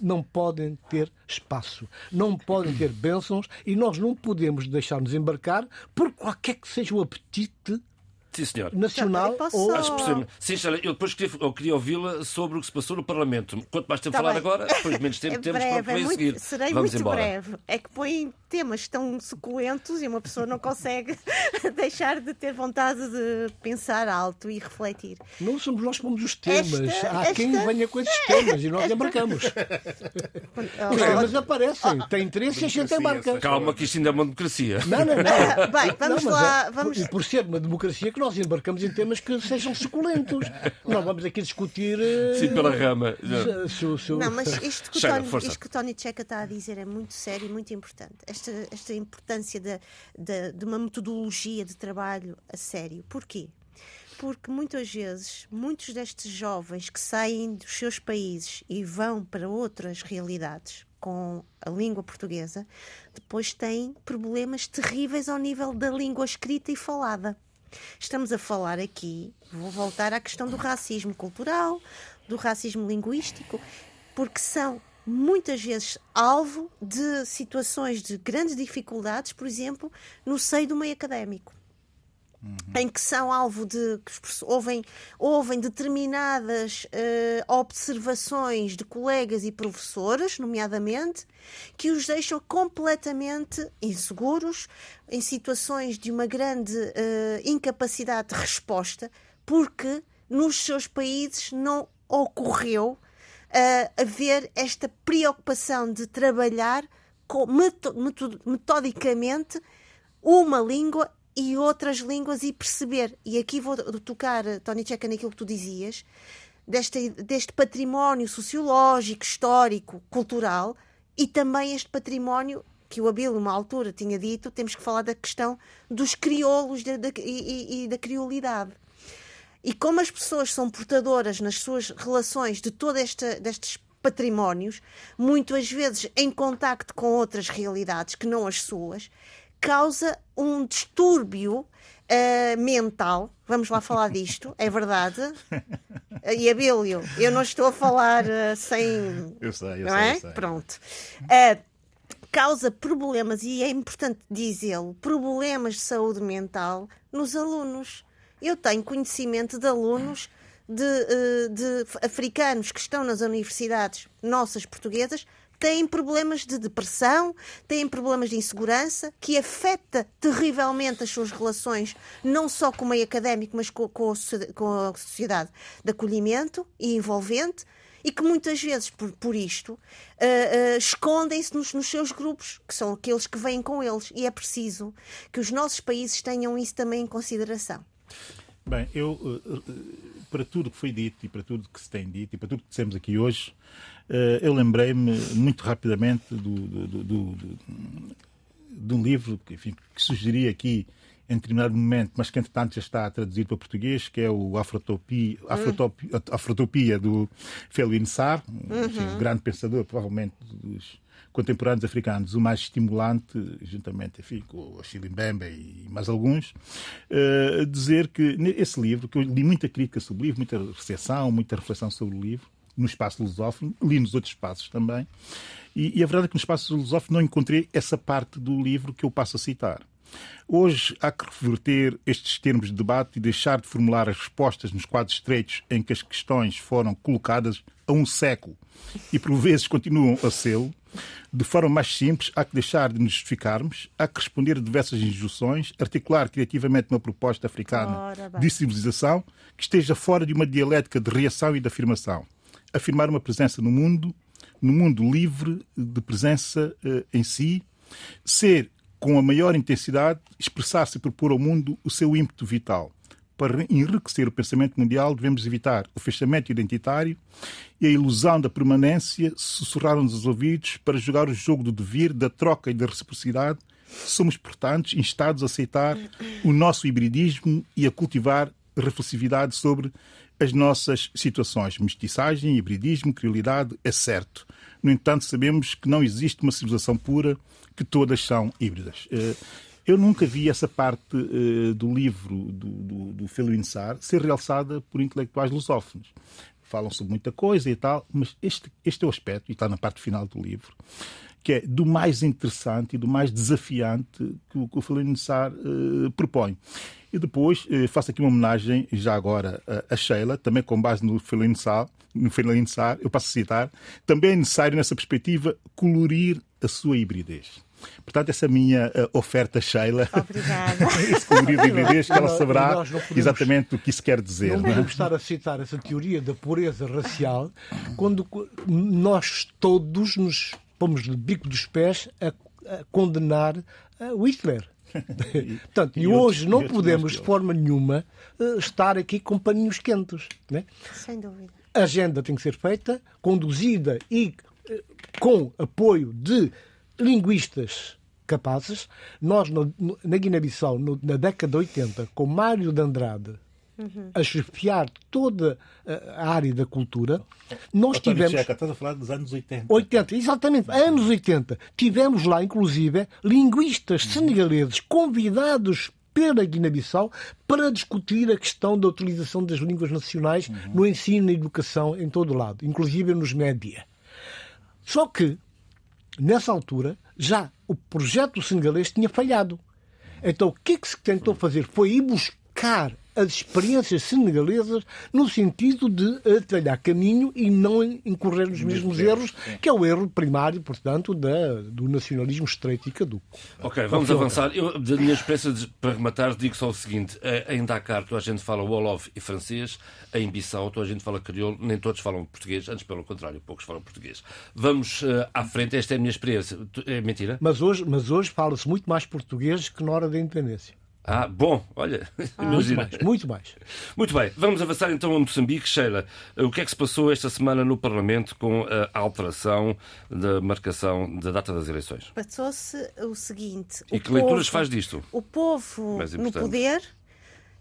não podem ter espaço, não podem ter bênçãos e nós não podemos deixar-nos embarcar por qualquer que seja o apetite Sim, senhor. nacional ou. Sim, Sheila, eu depois queria, eu queria ouvi-la sobre o que se passou no Parlamento. Quanto mais tempo Tá falar bem. agora, depois menos tempo É temos breve, para é para muito- seguir. serei Vamos muito embora. breve. É que põem temas tão suculentos e uma pessoa não consegue deixar de ter vontade de pensar alto e refletir. não somos nós que pomos os temas. Esta- Há quem esta- venha com esses temas e nós embarcamos. Oh, Os temas aparecem, tem interesse e a gente embarca. Calma, que isto ainda é uma democracia. Não, não, não. Bem, vamos Não, lá. é- Vamos... E por ser uma democracia que nós embarcamos em temas que sejam suculentos. Não vamos aqui discutir. eh, Sim, pela rama. se- se- Não, mas isto que, o Chega, Tony, isto que o Tony Checa está a dizer é muito sério e muito importante. Esta, esta importância da- da- de uma metodologia de trabalho a sério. Porquê? Porque muitas vezes, muitos destes jovens que saem dos seus países e vão para outras realidades com a língua portuguesa, depois têm problemas terríveis ao nível da língua escrita e falada. Estamos a falar aqui, vou voltar à questão do racismo cultural, do racismo linguístico, porque são muitas vezes alvo de situações de grandes dificuldades, por exemplo, no seio do meio académico. Em que são alvo de. que ouvem, ouvem determinadas eh, observações de colegas e professores, nomeadamente, que os deixam completamente inseguros, em situações de uma grande eh, incapacidade de resposta, porque nos seus países não ocorreu eh, haver esta preocupação de trabalhar metodicamente uma língua e outras línguas e perceber, e aqui vou tocar, Tony Checa, naquilo que tu dizias, deste, deste património sociológico, histórico, cultural e também este património que o Abílio, uma altura, tinha dito, temos que falar da questão dos crioulos da- da- e, e- da criolidade. E como as pessoas são portadoras nas suas relações de todo esta, destes patrimónios, muitas vezes em contacto com outras realidades que não as suas, causa um distúrbio eh, mental. Vamos lá falar disto, é verdade. E Abílio, eu não estou a falar eh, sem. Eu sei, eu não sei, é? eu sei. Pronto. Eh, causa problemas, e é importante dizê-lo, problemas de saúde mental nos alunos. Eu tenho conhecimento de alunos de, uh, de africanos que estão nas universidades nossas portuguesas têm problemas de depressão, têm problemas de insegurança, que afeta terrivelmente as suas relações, não só com o meio académico, mas com, com, a, sociedade de acolhimento e envolvente, e que muitas vezes, por, por isto, uh, uh, escondem-se nos, nos, seus grupos, que são aqueles que vêm com eles. E é preciso que os nossos países tenham isso também em consideração. Bem, eu, uh, para tudo que foi dito e para tudo que se tem dito e para tudo que dissemos aqui hoje, eu lembrei-me muito rapidamente do, do, do, de um livro que, enfim, que sugeri aqui em determinado momento, mas que entretanto já está traduzido para português, que é o Afrotopia, Afrotopia, Afrotopia do Felwine Sarr, uhum. um grande pensador, provavelmente dos contemporâneos africanos, o mais estimulante, juntamente enfim, com o Achille Mbembe e mais alguns, uh, dizer que esse livro, que eu li muita crítica sobre o livro, muita recepção, muita reflexão sobre o livro, no espaço lusófono, li nos outros espaços também, e, e a verdade é que no espaço lusófono não encontrei essa parte do livro que eu passo a citar. Hoje há que reverter estes termos de debate e deixar de formular as respostas nos quadros estreitos em que as questões foram colocadas há um século e por vezes continuam a ser. De forma mais simples, há que deixar de nos justificarmos, há que responder a diversas injunções, articular criativamente uma proposta africana de civilização que esteja fora de uma dialética de reação e de afirmação. Afirmar uma presença no mundo, no mundo livre de presença uh, em si, ser com a maior intensidade, expressar-se e propor ao mundo o seu ímpeto vital. Para enriquecer o pensamento mundial, devemos evitar o fechamento identitário e a ilusão da permanência sussurrar-nos os ouvidos para jogar o jogo do devir, da troca e da reciprocidade. Somos, portanto, instados a aceitar o nosso hibridismo e a cultivar reflexividade sobre as nossas situações. Mestiçagem, hibridismo, criolidade, é certo. No entanto, sabemos que não existe uma civilização pura, que todas são híbridas. Eh, eu nunca vi essa parte eh, do livro do, do, do Sarr ser realçada por intelectuais lusófonos. Falam sobre muita coisa e tal, mas este, este é o aspecto, e está na parte final do livro, que é do mais interessante e do mais desafiante que o, que o Sarr uh, propõe. E depois uh, faço aqui uma homenagem, já agora, a Sheila, também com base no Felwine Sarr, no Felwine Sarr, eu passo a citar, também é necessário, nessa perspectiva, colorir a sua hibridez. Portanto, essa minha uh, oferta, Sheila, Obrigada. esse colorido hibridez, que ela saberá podemos, exatamente o que isso quer dizer. Não, não podemos é? estar a citar essa teoria da pureza racial quando nós todos nos pomos de bico dos pés a, a condenar o Hitler. Portanto, e, e hoje não podemos, de forma nenhuma, eh, estar aqui com paninhos quentes. Né? Sem dúvida. A agenda tem que ser feita, conduzida e eh, com apoio de linguistas capazes. Nós, no, na Guiné-Bissau, na década de 80, com Mário de Andrade uhum. a chefiar toda a área da cultura, nós António tivemos. Checa, estás a falar dos anos 80. 80, exatamente, anos 80. Tivemos lá, inclusive, linguistas uhum. senegaleses convidados pela Guiné-Bissau para discutir a questão da utilização das línguas nacionais uhum. no ensino e educação em todo o lado, inclusive nos média. Só que nessa altura, já o projeto senegalês tinha falhado. Então, o que é que se tentou fazer? Foi ir buscar as experiências senegalesas no sentido de atalhar caminho e não incorrer nos mesmos erros, que é o erro primário, portanto, da, do nacionalismo estreito e caduco. Ok, vamos avançar. Eu, da minha experiência, para rematar, digo só o seguinte: eh, em Dakar, toda a gente fala Wolof e francês, em Bissau, toda a gente fala crioulo, nem todos falam português, antes pelo contrário, poucos falam português. Vamos uh, à frente, esta é a minha experiência. É mentira? Mas hoje, mas hoje fala-se muito mais português que na hora da independência. Ah, bom, olha, ah, muito mais, muito mais. Muito bem, vamos avançar então a Moçambique. Sheila, o que é que se passou esta semana no Parlamento com a alteração da marcação da data das eleições? Passou-se o seguinte... E o que povo, leituras faz disto? O povo no poder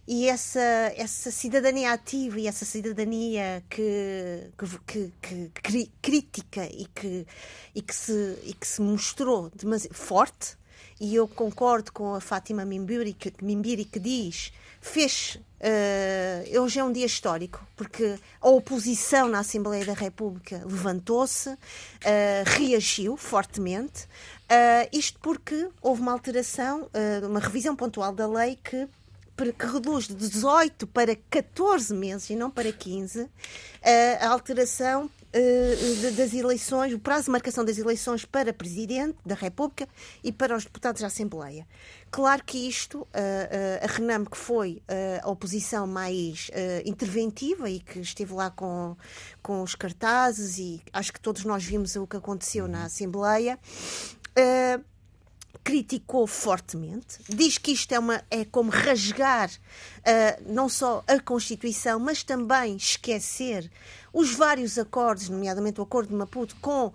e essa, essa cidadania ativa e essa cidadania que, que, que, que crítica e que, e, que se, e que se mostrou forte e eu concordo com a Fátima Mimbiri que, Mimbiri, que diz fez uh, hoje é um dia histórico porque a oposição na Assembleia da República levantou-se uh, reagiu fortemente uh, isto porque houve uma alteração uma revisão pontual da lei que que reduz de 18 para 14 meses e não para 15 a alteração eh, das eleições, o prazo de marcação das eleições para Presidente da República e para os deputados da Assembleia. Claro que isto, eh, eh, a Renam, que foi a oposição mais interventiva e que esteve lá com, com os cartazes, e acho que todos nós vimos o que aconteceu na Assembleia criticou fortemente, diz que isto é, uma, é como rasgar uh, não só a Constituição, mas também esquecer os vários acordos, nomeadamente o Acordo de Maputo, com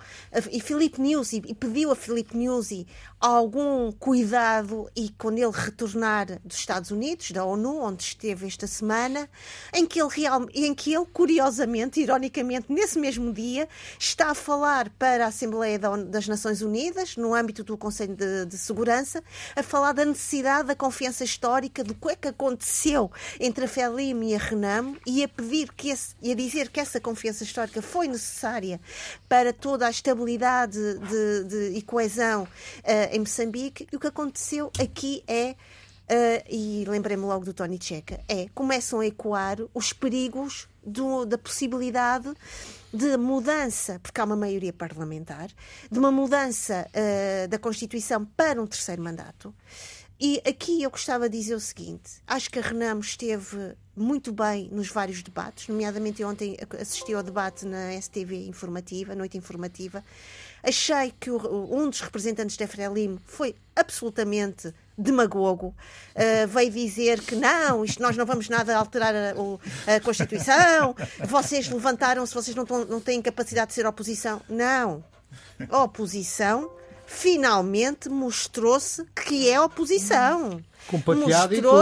e Filipe Nyusi, e pediu a Filipe Nyusi algum cuidado e quando ele retornar dos Estados Unidos, da ONU, onde esteve esta semana, em que ele, real, em que ele curiosamente, ironicamente, nesse mesmo dia, está a falar para a Assembleia das Nações Unidas, no âmbito do Conselho de, de Segurança, a falar da necessidade da confiança histórica do que é que aconteceu entre a FELIM e a RENAM e a pedir que esse, e a dizer que essa confiança histórica foi necessária para toda a estabilidade de, de, e coesão uh, em Moçambique. E o que aconteceu aqui é Uh, e lembrei-me logo do Tony Checa, é começam a ecoar os perigos do, da possibilidade de mudança, porque há uma maioria parlamentar, de uma mudança uh, da Constituição para um terceiro mandato. E aqui eu gostava de dizer o seguinte: acho que a Renamo esteve muito bem nos vários debates, nomeadamente ontem assisti ao debate na STV informativa, noite informativa. Achei que o, um dos representantes da Frelimo foi absolutamente demagogo, uh, veio dizer que não, isto nós não vamos nada alterar a, a Constituição, vocês levantaram-se, vocês não, tão, não têm capacidade de ser oposição. Não. A oposição finalmente mostrou-se que é oposição.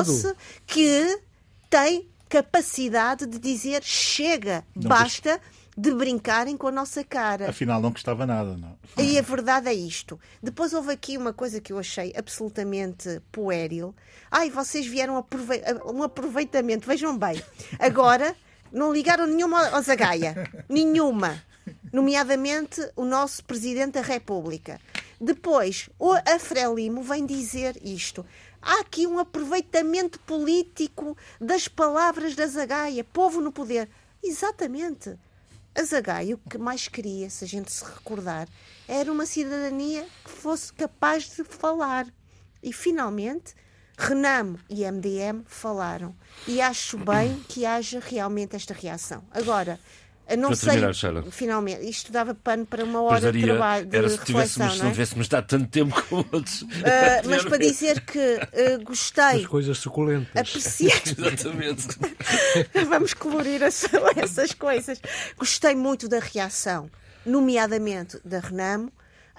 Mostrou-se que tem capacidade de dizer chega, não basta de brincarem com a nossa cara. Afinal, não gostava nada, não. E a verdade é isto. Depois houve aqui uma coisa que eu achei absolutamente puéril. Ai, vocês vieram aprove um aproveitamento. Vejam bem. Agora, não ligaram nenhuma ao Zagaia. Nenhuma. Nomeadamente o nosso Presidente da República. Depois, a Frelimo vem dizer isto. Há aqui um aproveitamento político das palavras da Zagaia, povo no poder. Exatamente. A Zagaia o que mais queria, se a gente se recordar, era uma cidadania que fosse capaz de falar. E finalmente, Renamo e MDM falaram. E acho bem que haja realmente esta reação. Agora, não sei, terminar, finalmente, isto dava pano para uma hora daria, de trabalho. De era se, tivéssemos, não, é? não tivéssemos dado tanto tempo como outros. Uh, mas para dizer que uh, gostei. As coisas suculentas. Apreciei. Exatamente. Vamos colorir essas coisas. Gostei muito da reação, nomeadamente da Renamo.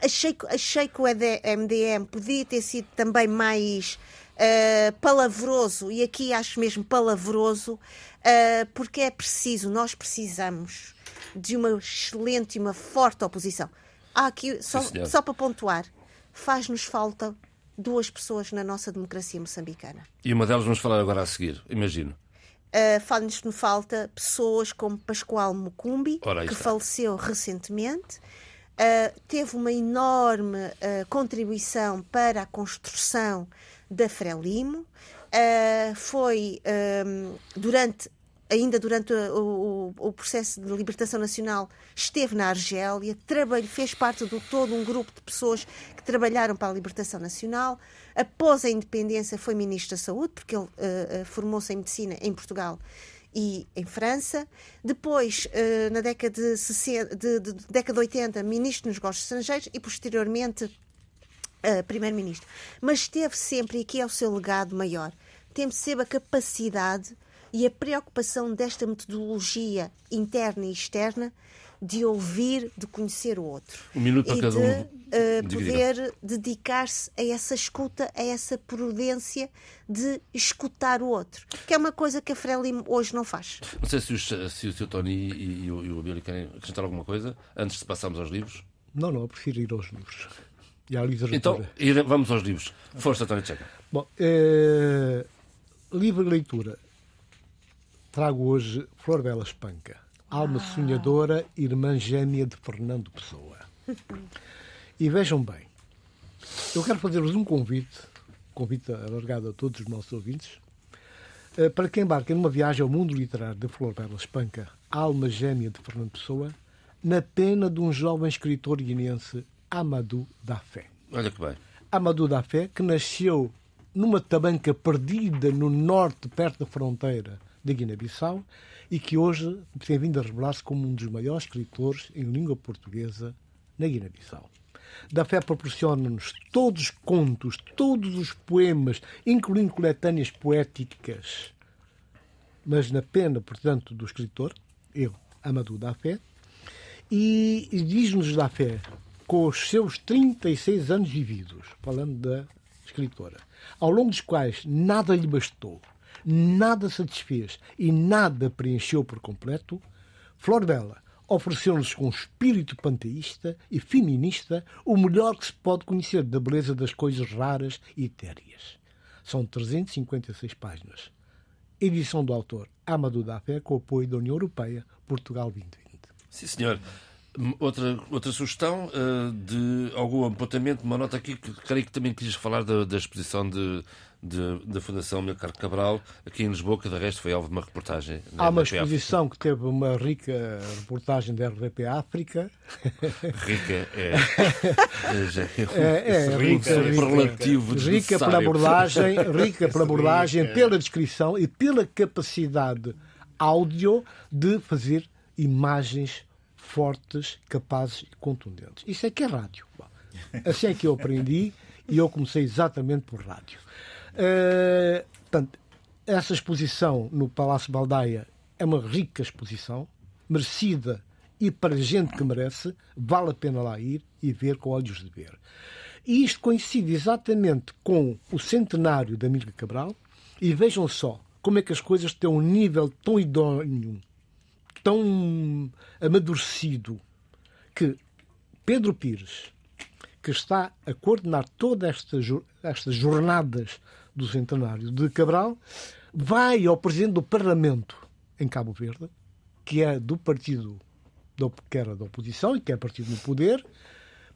Achei, achei que o MDM podia ter sido também mais uh, palavroso, e aqui acho mesmo palavroso, uh, porque é preciso, nós precisamos de uma excelente e uma forte oposição. Há aqui, só, só para pontuar, faz-nos falta duas pessoas na nossa democracia moçambicana. E uma delas vamos falar agora a seguir, imagino. Uh, Faz-nos falta pessoas como Pascoal Mucumbi, que faleceu recentemente. Uh, teve uma enorme uh, contribuição para a construção da Frelimo. Uh, foi um, durante ainda durante o, o, o, processo de libertação nacional, esteve na Argélia, trabalho, fez parte de todo um grupo de pessoas que trabalharam para a libertação nacional. Após a independência, foi ministro da Saúde, porque ele uh, formou-se em medicina em Portugal e em França. Depois, uh, na década de, 60, de, de, de, década de 80, ministro dos negócios estrangeiros e, posteriormente, uh, primeiro-ministro. Mas teve sempre, e aqui é o seu legado maior, teve sempre a capacidade e a preocupação desta metodologia interna e externa de ouvir, de conhecer o outro. Um minuto para e cada de um. Uh, poder dedicar-se a essa escuta, a essa prudência de escutar o outro, que é uma coisa que a Frelimo hoje não faz. Não sei se, os, se o Sr. Tony e, e o, e o Abílio querem acrescentar alguma coisa antes de passarmos aos livros. Não, não, eu prefiro ir aos livros e à literatura. Então, vamos aos livros. Força, António Tcheca. Bom, é... livro de leitura. Trago hoje Flor Bela Espanca, Alma ah. Sonhadora, Irmã Gêmea de Fernando Pessoa. e vejam bem, eu quero fazer-vos um convite, convite alargado a todos os nossos ouvintes, eh, para quem embarca numa viagem ao mundo literário de Flor Bela Espanca, alma gêmea de Fernando Pessoa, na pena de um jovem escritor guineense, Amadou Dafé. Olha que bem. Amadou Dafé, que nasceu numa tabanca perdida no norte, perto da fronteira da Guiné-Bissau, e que hoje tem vindo a revelar-se como um dos maiores escritores em língua portuguesa na Guiné-Bissau. Da Fé proporciona-nos todos os contos, todos os poemas, incluindo coletâneas poéticas, mas na pena, portanto, do escritor, eu, Amadou da Fé, e diz-nos da Fé, com os seus 36 anos vividos, falando da escritora, ao longo dos quais nada lhe bastou, nada satisfez e nada preencheu por completo, Flor Bela ofereceu-nos com espírito panteísta e feminista o melhor que se pode conhecer da beleza das coisas raras e etéreas. São 356 páginas. Edição do autor Amadou Dafé com apoio da União Europeia, Portugal 2020. Sim, senhor. Outra, outra sugestão uh, de algum apontamento, uma nota aqui que creio que também quis falar da, da exposição de, de, da Fundação Milcar Cabral aqui em Lisboa, que de resto foi alvo de uma reportagem. Há uma exposição África. que teve uma rica reportagem da RDP África. Rica é. é, é, é rica, relativo rica pela abordagem, rica pela abordagem, pela descrição e pela capacidade áudio de fazer imagens fortes, capazes e contundentes. Isso é que é rádio. Assim é que eu aprendi e eu comecei exatamente por rádio. Uh, portanto, essa exposição no Palácio Baldaia é uma rica exposição, merecida e para gente que merece, vale a pena lá ir e ver com olhos de ver. E isto coincide exatamente com o centenário da Milka Cabral, e vejam só como é que as coisas têm um nível tão idóneo tão amadurecido que Pedro Pires, que está a coordenar todas estas, estas jornadas do centenário de Cabral, vai ao presidente do Parlamento em Cabo Verde, que é do partido que era da oposição e que é partido no poder,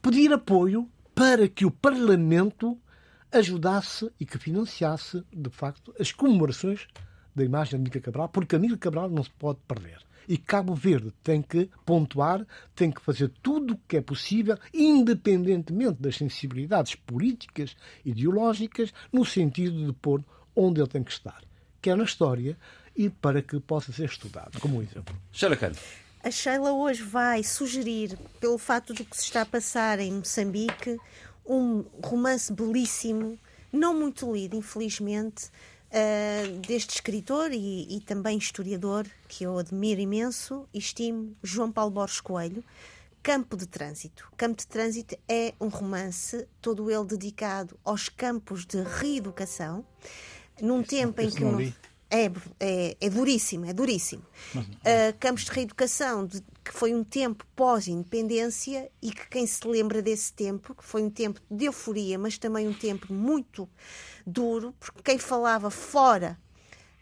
pedir apoio para que o Parlamento ajudasse e que financiasse, de facto, as comemorações da imagem de Mica Cabral, porque a Mica Cabral não se pode perder. E Cabo Verde tem que pontuar, tem que fazer tudo o que é possível, independentemente das sensibilidades políticas, ideológicas, no sentido de pôr onde ele tem que estar, que é na história, e para que possa ser estudado, como um exemplo. Xaracano. A Sheila hoje vai sugerir, pelo fato do que se está a passar em Moçambique, um romance belíssimo, não muito lido, infelizmente, uh, deste escritor e, e, também historiador que eu admiro imenso e estimo, João Paulo Borges Coelho. Campo de Trânsito. Campo de Trânsito é um romance, todo ele dedicado aos campos de reeducação, num tempo em que. Não é, é, é, duríssimo, é duríssimo. Mas, uh, campos de reeducação, de, que foi um tempo pós-independência e que quem se lembra desse tempo, que foi um tempo de euforia, mas também um tempo muito duro, porque quem falava fora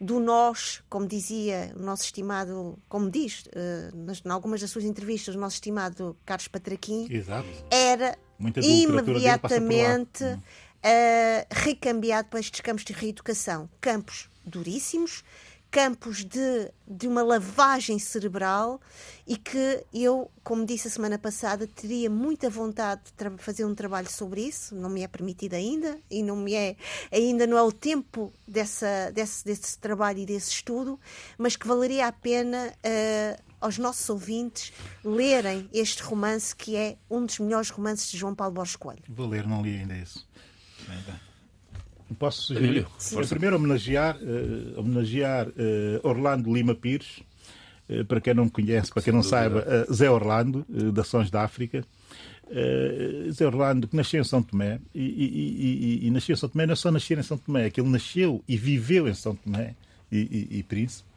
do nós, como dizia o nosso estimado, como diz, uh, nas, em algumas das suas entrevistas, o nosso estimado Carlos Patraquim, Exato. era imediatamente uh, recambiado para estes campos de reeducação. Campos duríssimos, campos de, de uma lavagem cerebral e que eu, como disse a semana passada, teria muita vontade de fazer um trabalho sobre isso, não me é permitido ainda e não me é ainda não é o tempo dessa, desse, desse trabalho e desse estudo, mas que valeria a pena uh, aos nossos ouvintes lerem este romance que é um dos melhores romances de João Paulo Borges Coelho. Vou ler, não li ainda isso. Posso sugerir? Sim. Primeiro homenagear, uh, homenagear uh, Orlando Lima Pires, uh, para quem não conhece, para quem não saiba, Zé Orlando, da Sons da África. Zé Orlando, que nasceu em São Tomé, e, e, e, e, nasceu em São Tomé, não é só nascer em São Tomé, é que ele nasceu e viveu em São Tomé e, Príncipe.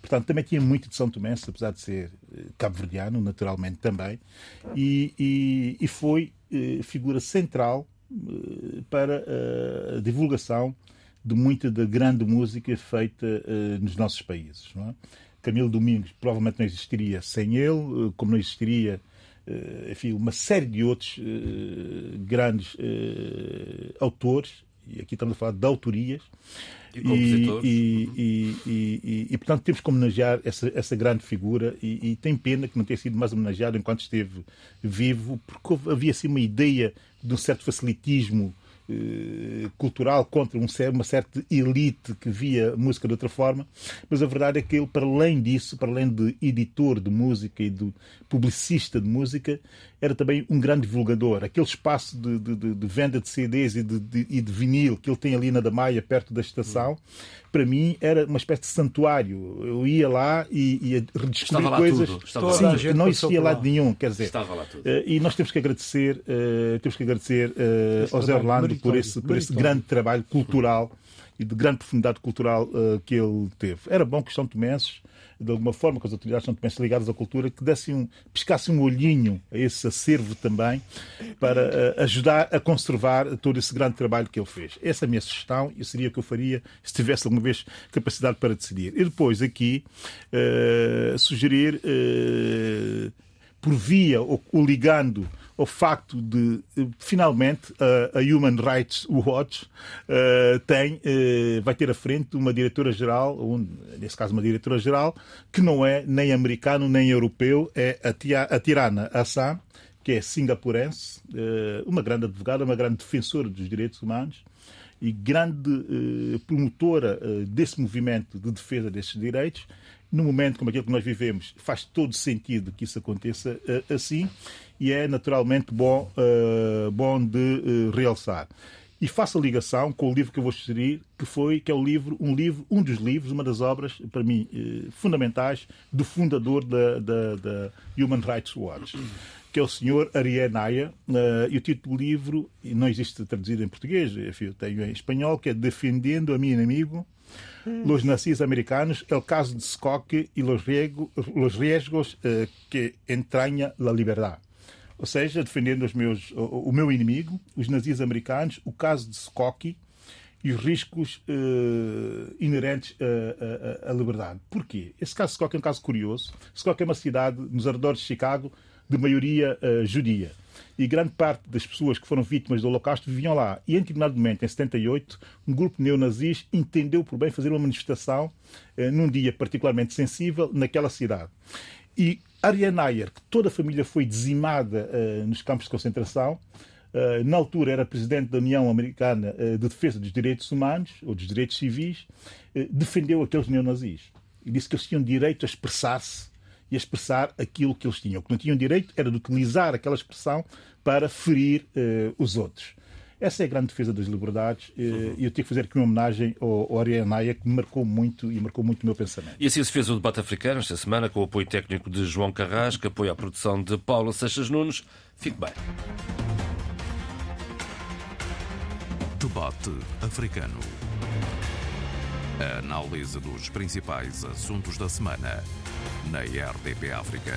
Portanto, também tinha muito de São Tomé, apesar de ser cabo-verdiano, naturalmente também, e, foi figura central para a divulgação de muita da grande música feita uh, nos nossos países. É? Camilo Domingos provavelmente não existiria sem ele, como não existiria enfim, uma série de outros grandes autores e aqui estamos a falar de autorias, e, compositores. E, e, e, e, portanto, temos que homenagear essa, essa grande figura. E, tem pena que não tenha sido mais homenageado enquanto esteve vivo, porque havia assim uma ideia de um certo facilitismo eh, cultural contra um, uma certa elite que via música de outra forma, mas a verdade é que ele, para além disso, para além de editor de música e de publicista de música, era também um grande divulgador. Aquele espaço de, de, de venda de CDs e de, de, e de vinil que ele tem ali na Damaia, perto da estação, para mim era uma espécie de santuário. Eu ia lá e ia redescobrir coisas Sim, que não existia lado nenhum. Quer dizer, Estava lá tudo. Uh, e nós temos que agradecer, uh, temos que agradecer uh, ao Zé Orlando por esse, por esse grande trabalho cultural e de grande profundidade cultural que ele teve. Era bom que os São Tomenses de alguma forma, com as autoridades são também ligadas à cultura, que dessem um, piscassem um olhinho a esse acervo também, para uh, ajudar a conservar todo esse grande trabalho que ele fez. Essa é a minha sugestão e seria o que eu faria se tivesse alguma vez capacidade para decidir. E depois aqui uh, sugerir, uh, por via ou, ou ligando ao facto de, finalmente, a Human Rights Watch uh, tem, uh, vai ter à frente uma diretora-geral, um, nesse caso uma diretora-geral, que não é nem americano nem europeu, é a, tia, a Tirana Assam, que é singapurense, uma grande advogada, uma grande defensora dos direitos humanos e grande promotora desse movimento de defesa desses direitos num momento como aquele que nós vivemos, faz todo sentido que isso aconteça uh, assim e é naturalmente bom, uh, bom de uh, realçar. E faço a ligação com o livro que eu vou sugerir, que foi que é o livro, um livro, um dos livros, uma das obras para mim fundamentais do fundador da, da, da Human Rights Watch, que é o senhor Ariel Naya. e o título do livro não existe traduzido em português, enfim, eu tenho em espanhol, que é Defendendo a Meu Inimigo, los nazis americanos, el caso de Skokie e los, riesgos, los riesgos eh, que entraña la liberdade. Ou seja, defendendo os meus, o, o, meu inimigo, os nazis americanos, o caso de Skokie e os riscos eh, inerentes à, liberdade. Porquê? Esse caso de Skokie é um caso curioso. Skokie é uma cidade nos arredores de Chicago de maioria uh, judia e grande parte das pessoas que foram vítimas do Holocausto viviam lá. E em determinado momento, em 78, um grupo neonazis entendeu por bem fazer uma manifestação eh, num dia particularmente sensível naquela cidade. E Ariane Ayer, que toda a família foi dizimada eh, nos campos de concentração, na altura era presidente da União Americana de Defesa dos Direitos Humanos, ou dos Direitos Civis, eh, defendeu aqueles neonazis. E disse que eles tinham direito a expressar-se e a expressar aquilo que eles tinham. O que não tinham direito era de utilizar aquela expressão para ferir uh, os outros. Essa é a grande defesa das liberdades eh, uhum. e eu tenho que fazer aqui uma homenagem ao, ao Arianaia que me marcou muito e marcou muito o meu pensamento. E assim se fez o debate africano esta semana com o apoio técnico de João Carrasco, apoio à produção de Paulo Seixas Nunes. Fique bem. Debate africano. A análise dos principais assuntos da semana na RDP África.